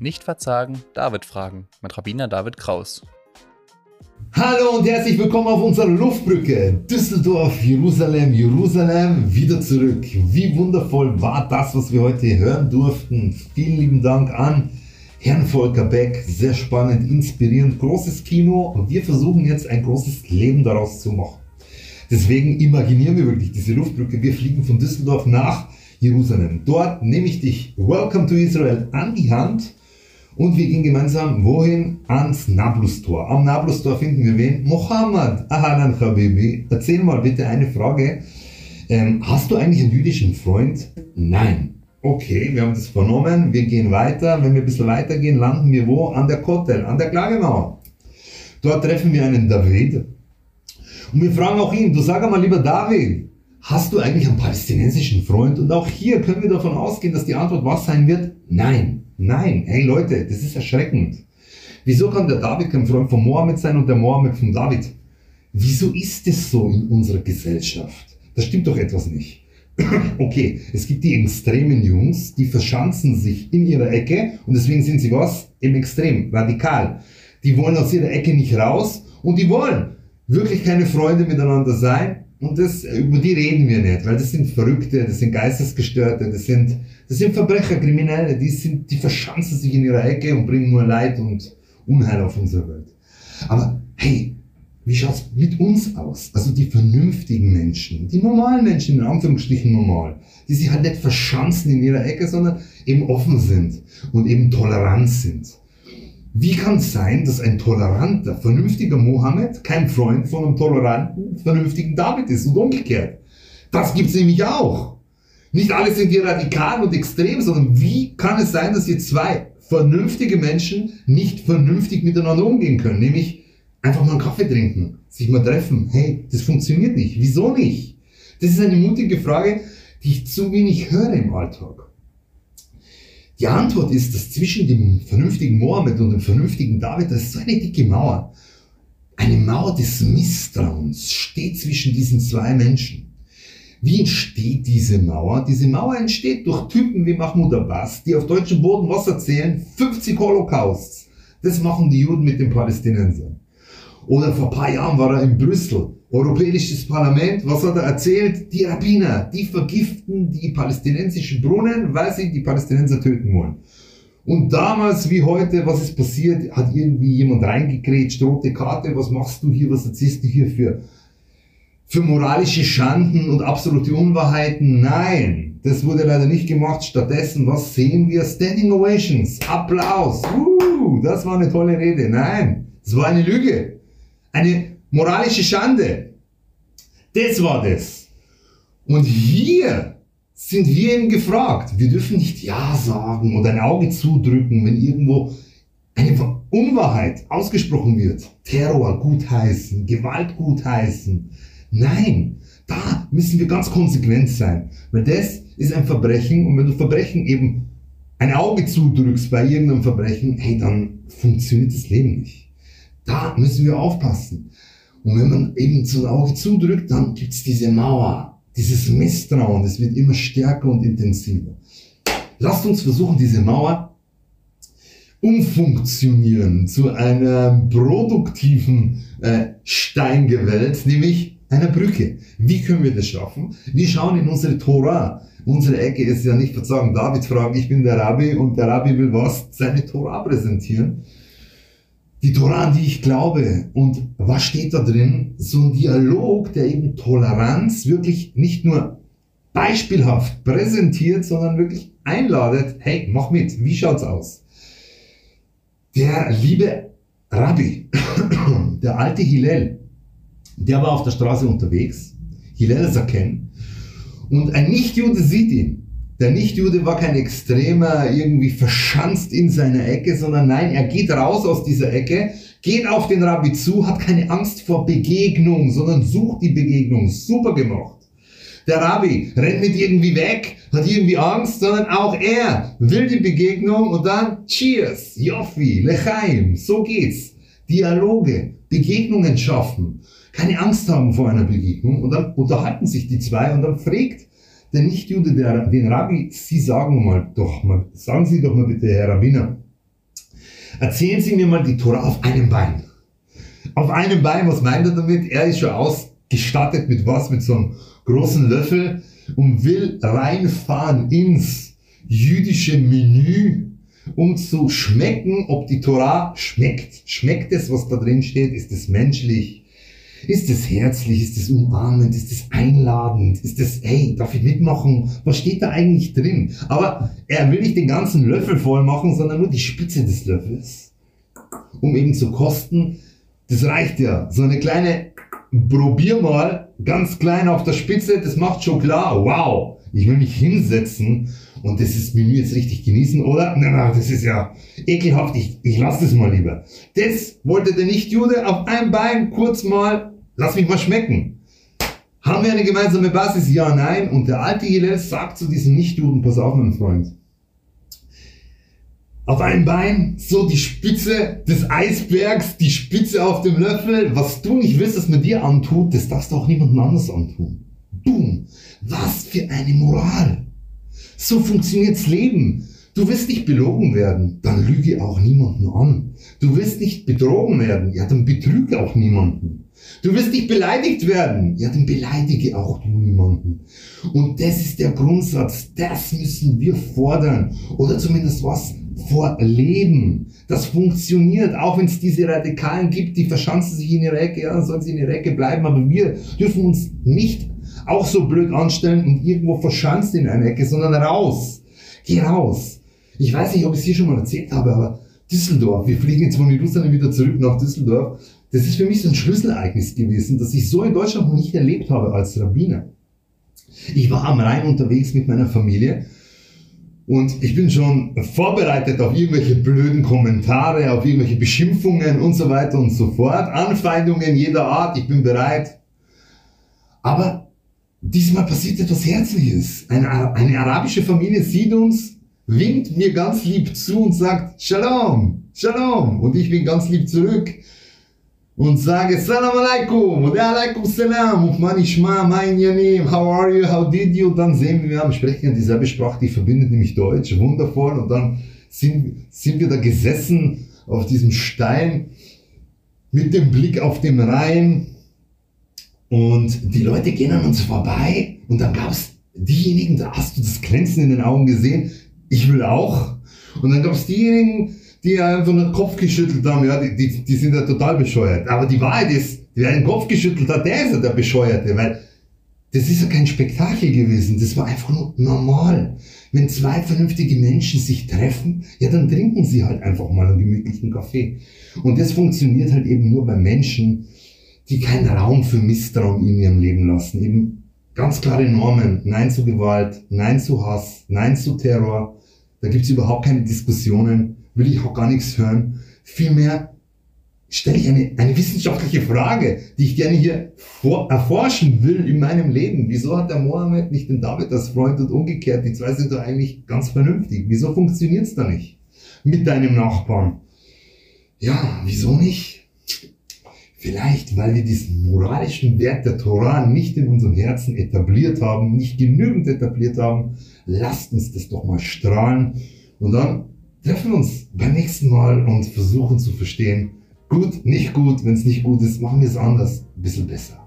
Nicht verzagen, David fragen mit Rabbiner David Kraus. Hallo und herzlich willkommen auf unserer Luftbrücke. Düsseldorf, Jerusalem, Jerusalem, wieder zurück. Wie wundervoll war das, was wir heute hören durften. Vielen lieben Dank an Herrn Volker Beck. Sehr spannend, inspirierend, großes Kino. Und wir versuchen jetzt ein großes Leben daraus zu machen. Deswegen imaginieren wir wirklich diese Luftbrücke. Wir fliegen von Düsseldorf nach Jerusalem. Dort nehme ich dich, Welcome to Israel, an die Hand und wir gehen gemeinsam wohin? Ans Nablus-Tor. Am Nablus-Tor finden wir wen? Mohammed. Ahalan Habibi. Erzähl mal bitte eine Frage. Ähm, hast du eigentlich einen jüdischen Freund? Nein. Okay, wir haben das vernommen. Wir gehen weiter. Wenn wir ein bisschen weiter gehen, landen wir wo? An der Kotel, an der Klagemauer. Dort treffen wir einen David. Und wir fragen auch ihn, du sag mal lieber David, hast du eigentlich einen palästinensischen Freund? Und auch hier können wir davon ausgehen, dass die Antwort was sein wird? Nein. Nein, hey Leute, das ist erschreckend. Wieso kann der David kein Freund von Mohammed sein und der Mohammed von David? Wieso ist es so in unserer Gesellschaft? Da stimmt doch etwas nicht. okay, es gibt die extremen Jungs, die verschanzen sich in ihrer Ecke und deswegen sind sie was? Im Extrem, radikal. Die wollen aus ihrer Ecke nicht raus und die wollen wirklich keine Freunde miteinander sein. Und das, über die reden wir nicht, weil das sind Verrückte, das sind Geistesgestörte, das sind, das sind Verbrecher, Kriminelle, die sind, die verschanzen sich in ihrer Ecke und bringen nur Leid und Unheil auf unsere Welt. Aber hey, wie schaut's mit uns aus? Also die vernünftigen Menschen, die normalen Menschen, in Anführungsstrichen normal, die sich halt nicht verschanzen in ihrer Ecke, sondern eben offen sind und eben tolerant sind. Wie kann es sein, dass ein toleranter, vernünftiger Mohammed kein Freund von einem toleranten, vernünftigen David ist und umgekehrt? Das gibt's nämlich auch. Nicht alle sind hier radikal und extrem, sondern wie kann es sein, dass hier zwei vernünftige Menschen nicht vernünftig miteinander umgehen können? Nämlich Einfach mal einen Kaffee trinken, sich mal treffen. Hey, das funktioniert nicht. Wieso nicht? Das ist eine mutige Frage, die ich zu wenig höre im Alltag. Die Antwort ist, dass zwischen dem vernünftigen Mohammed und dem vernünftigen David, da ist so eine dicke Mauer. Eine Mauer des Misstrauens steht zwischen diesen zwei Menschen. Wie entsteht diese Mauer? Diese Mauer entsteht durch Typen wie Mahmoud Abbas, die auf deutschem Boden was erzählen, 50 Holocausts. Das machen die Juden mit den Palästinensern. Oder vor paar Jahren war er in Brüssel, Europäisches Parlament, was hat er erzählt? Die Rabbiner, die vergiften die palästinensischen Brunnen, weil sie die Palästinenser töten wollen. Und damals wie heute, was ist passiert? Hat irgendwie jemand reingekrätscht, rote Karte, was machst du hier, was erzählst du hier für, für moralische Schanden und absolute Unwahrheiten? Nein, das wurde leider nicht gemacht. Stattdessen, was sehen wir? Standing Ovations, Applaus, uh, das war eine tolle Rede. Nein, das war eine Lüge. Eine moralische Schande. Das war das. Und hier sind wir eben gefragt. Wir dürfen nicht Ja sagen oder ein Auge zudrücken, wenn irgendwo eine Unwahrheit ausgesprochen wird. Terror gutheißen, Gewalt gutheißen. Nein, da müssen wir ganz konsequent sein. Weil das ist ein Verbrechen und wenn du Verbrechen eben ein Auge zudrückst bei irgendeinem Verbrechen, hey, dann funktioniert das Leben nicht. Da müssen wir aufpassen. Und wenn man eben so Auge zudrückt, dann gibt es diese Mauer, dieses Misstrauen, das wird immer stärker und intensiver. Lasst uns versuchen, diese Mauer umfunktionieren zu einem produktiven äh, Steingewölz, nämlich einer Brücke. Wie können wir das schaffen? Wir schauen in unsere Tora. Unsere Ecke ist ja nicht verzagen. David fragt, ich bin der Rabbi und der Rabbi will was? Seine Tora präsentieren die Tora, an die ich glaube. Und was steht da drin? So ein Dialog, der eben Toleranz wirklich nicht nur beispielhaft präsentiert, sondern wirklich einladet, hey, mach mit, wie schaut's aus? Der liebe Rabbi, der alte Hillel, der war auf der Straße unterwegs, Hillel Zaken, und ein Nichtjude sieht ihn der Nichtjude war kein Extremer, irgendwie verschanzt in seiner Ecke, sondern nein, er geht raus aus dieser Ecke, geht auf den Rabbi zu, hat keine Angst vor Begegnung, sondern sucht die Begegnung. Super gemacht. Der Rabbi rennt nicht irgendwie weg, hat irgendwie Angst, sondern auch er will die Begegnung und dann Cheers, Joffi, Lechaim, so geht's. Dialoge, Begegnungen schaffen, keine Angst haben vor einer Begegnung und dann unterhalten sich die zwei und dann fragt der Nichtjude, der, den Rabbi, Sie sagen mal doch mal, sagen Sie doch mal bitte, Herr Rabbiner, erzählen Sie mir mal die Tora auf einem Bein. Auf einem Bein, was meint er damit? Er ist schon ausgestattet mit was? Mit so einem großen Löffel und will reinfahren ins jüdische Menü, um zu schmecken, ob die Tora schmeckt. Schmeckt es, was da drin steht? Ist es menschlich? Ist es herzlich? Ist es umarmend? Ist es einladend? Ist es, hey, darf ich mitmachen? Was steht da eigentlich drin? Aber er will nicht den ganzen Löffel voll machen, sondern nur die Spitze des Löffels. Um eben zu kosten. Das reicht ja. So eine kleine, probier mal, ganz klein auf der Spitze, das macht schon klar. Wow, ich will mich hinsetzen und das ist Menü jetzt richtig genießen, oder? Na, na, das ist ja ekelhaft, ich, ich lasse das mal lieber. Das wollte der Nicht-Jude auf einem Bein kurz mal, lass mich mal schmecken. Haben wir eine gemeinsame Basis? Ja, nein. Und der alte Hillel sagt zu diesem Nicht-Juden, pass auf, mein Freund. auf einem Bein, so die Spitze des Eisbergs, die Spitze auf dem Löffel. Was du nicht willst, dass man dir antut, das darfst du auch niemandem anders antun. Boom. Was für eine Moral. So funktioniert's Leben. Du wirst nicht belogen werden, dann lüge auch niemanden an. Du wirst nicht betrogen werden, ja, dann betrüge auch niemanden. Du wirst nicht beleidigt werden, ja, dann beleidige auch du niemanden. Und das ist der Grundsatz, das müssen wir fordern oder zumindest was vorleben. Das funktioniert, auch wenn es diese Radikalen gibt, die verschanzen sich in ihre Ecke, ja, dann sollen sie in ihre Ecke bleiben, aber wir dürfen uns nicht auch so blöd anstellen und irgendwo verschanzt in einer Ecke, sondern raus. Geh raus. Ich weiß nicht, ob ich es hier schon mal erzählt habe, aber Düsseldorf, wir fliegen jetzt von Jerusalem wieder zurück nach Düsseldorf. Das ist für mich so ein Schlüsselereignis gewesen, das ich so in Deutschland noch nicht erlebt habe als Rabbiner. Ich war am Rhein unterwegs mit meiner Familie und ich bin schon vorbereitet auf irgendwelche blöden Kommentare, auf irgendwelche Beschimpfungen und so weiter und so fort. Anfeindungen jeder Art, ich bin bereit. Aber diesmal passiert etwas Herzliches. Eine, eine arabische Familie sieht uns, winkt mir ganz lieb zu und sagt Shalom, Shalom. Und ich bin ganz lieb zurück und sage Salam alaikum und alaikum salam und manishma, mein Yanim, how are you, how did you? Und dann sehen wir, wir sprechen dieselbe Sprache, die verbindet nämlich Deutsch, wundervoll. Und dann sind, sind wir da gesessen auf diesem Stein mit dem Blick auf den Rhein und die Leute gehen an uns vorbei und dann gab es diejenigen, da hast du das Glänzen in den Augen gesehen, ich will auch. Und dann gab es diejenigen, die einfach den Kopf geschüttelt haben, ja, die, die, die sind ja total bescheuert. Aber die Wahrheit ist, wer den Kopf geschüttelt hat, der ist ja der Bescheuerte, weil das ist ja kein Spektakel gewesen, das war einfach nur normal. Wenn zwei vernünftige Menschen sich treffen, ja, dann trinken sie halt einfach mal einen gemütlichen Kaffee. Und das funktioniert halt eben nur bei Menschen, die keinen Raum für Misstrauen in ihrem Leben lassen. Eben ganz klare Normen. Nein zu Gewalt, Nein zu Hass, Nein zu Terror. Da gibt's überhaupt keine Diskussionen, will ich auch gar nichts hören. Vielmehr stelle ich eine, eine wissenschaftliche Frage, die ich gerne hier vor, erforschen will in meinem Leben. Wieso hat der Mohammed nicht den David als Freund und umgekehrt? Die zwei sind doch eigentlich ganz vernünftig. Wieso funktioniert's da nicht? Mit deinem Nachbarn. Ja, wieso nicht? Vielleicht, weil wir diesen moralischen Wert der Torah nicht in unserem Herzen etabliert haben, nicht genügend etabliert haben. Lasst uns das doch mal strahlen. Und dann treffen uns beim nächsten Mal und versuchen zu verstehen, gut, nicht gut, wenn es nicht gut ist, machen wir es anders, ein bisschen besser.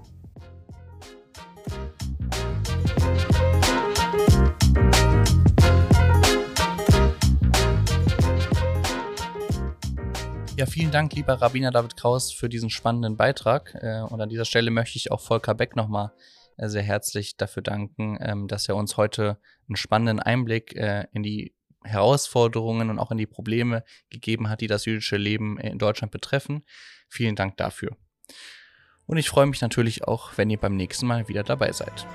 Ja, vielen Dank, lieber Rabbiner David Kraus, für diesen spannenden Beitrag. Äh, und an dieser Stelle möchte ich auch Volker Beck nochmal äh, sehr herzlich dafür danken, ähm, dass er uns heute einen spannenden Einblick äh, in die Herausforderungen und auch in die Probleme gegeben hat, die das jüdische Leben in Deutschland betreffen. Vielen Dank dafür. Und ich freue mich natürlich auch, wenn ihr beim nächsten Mal wieder dabei seid.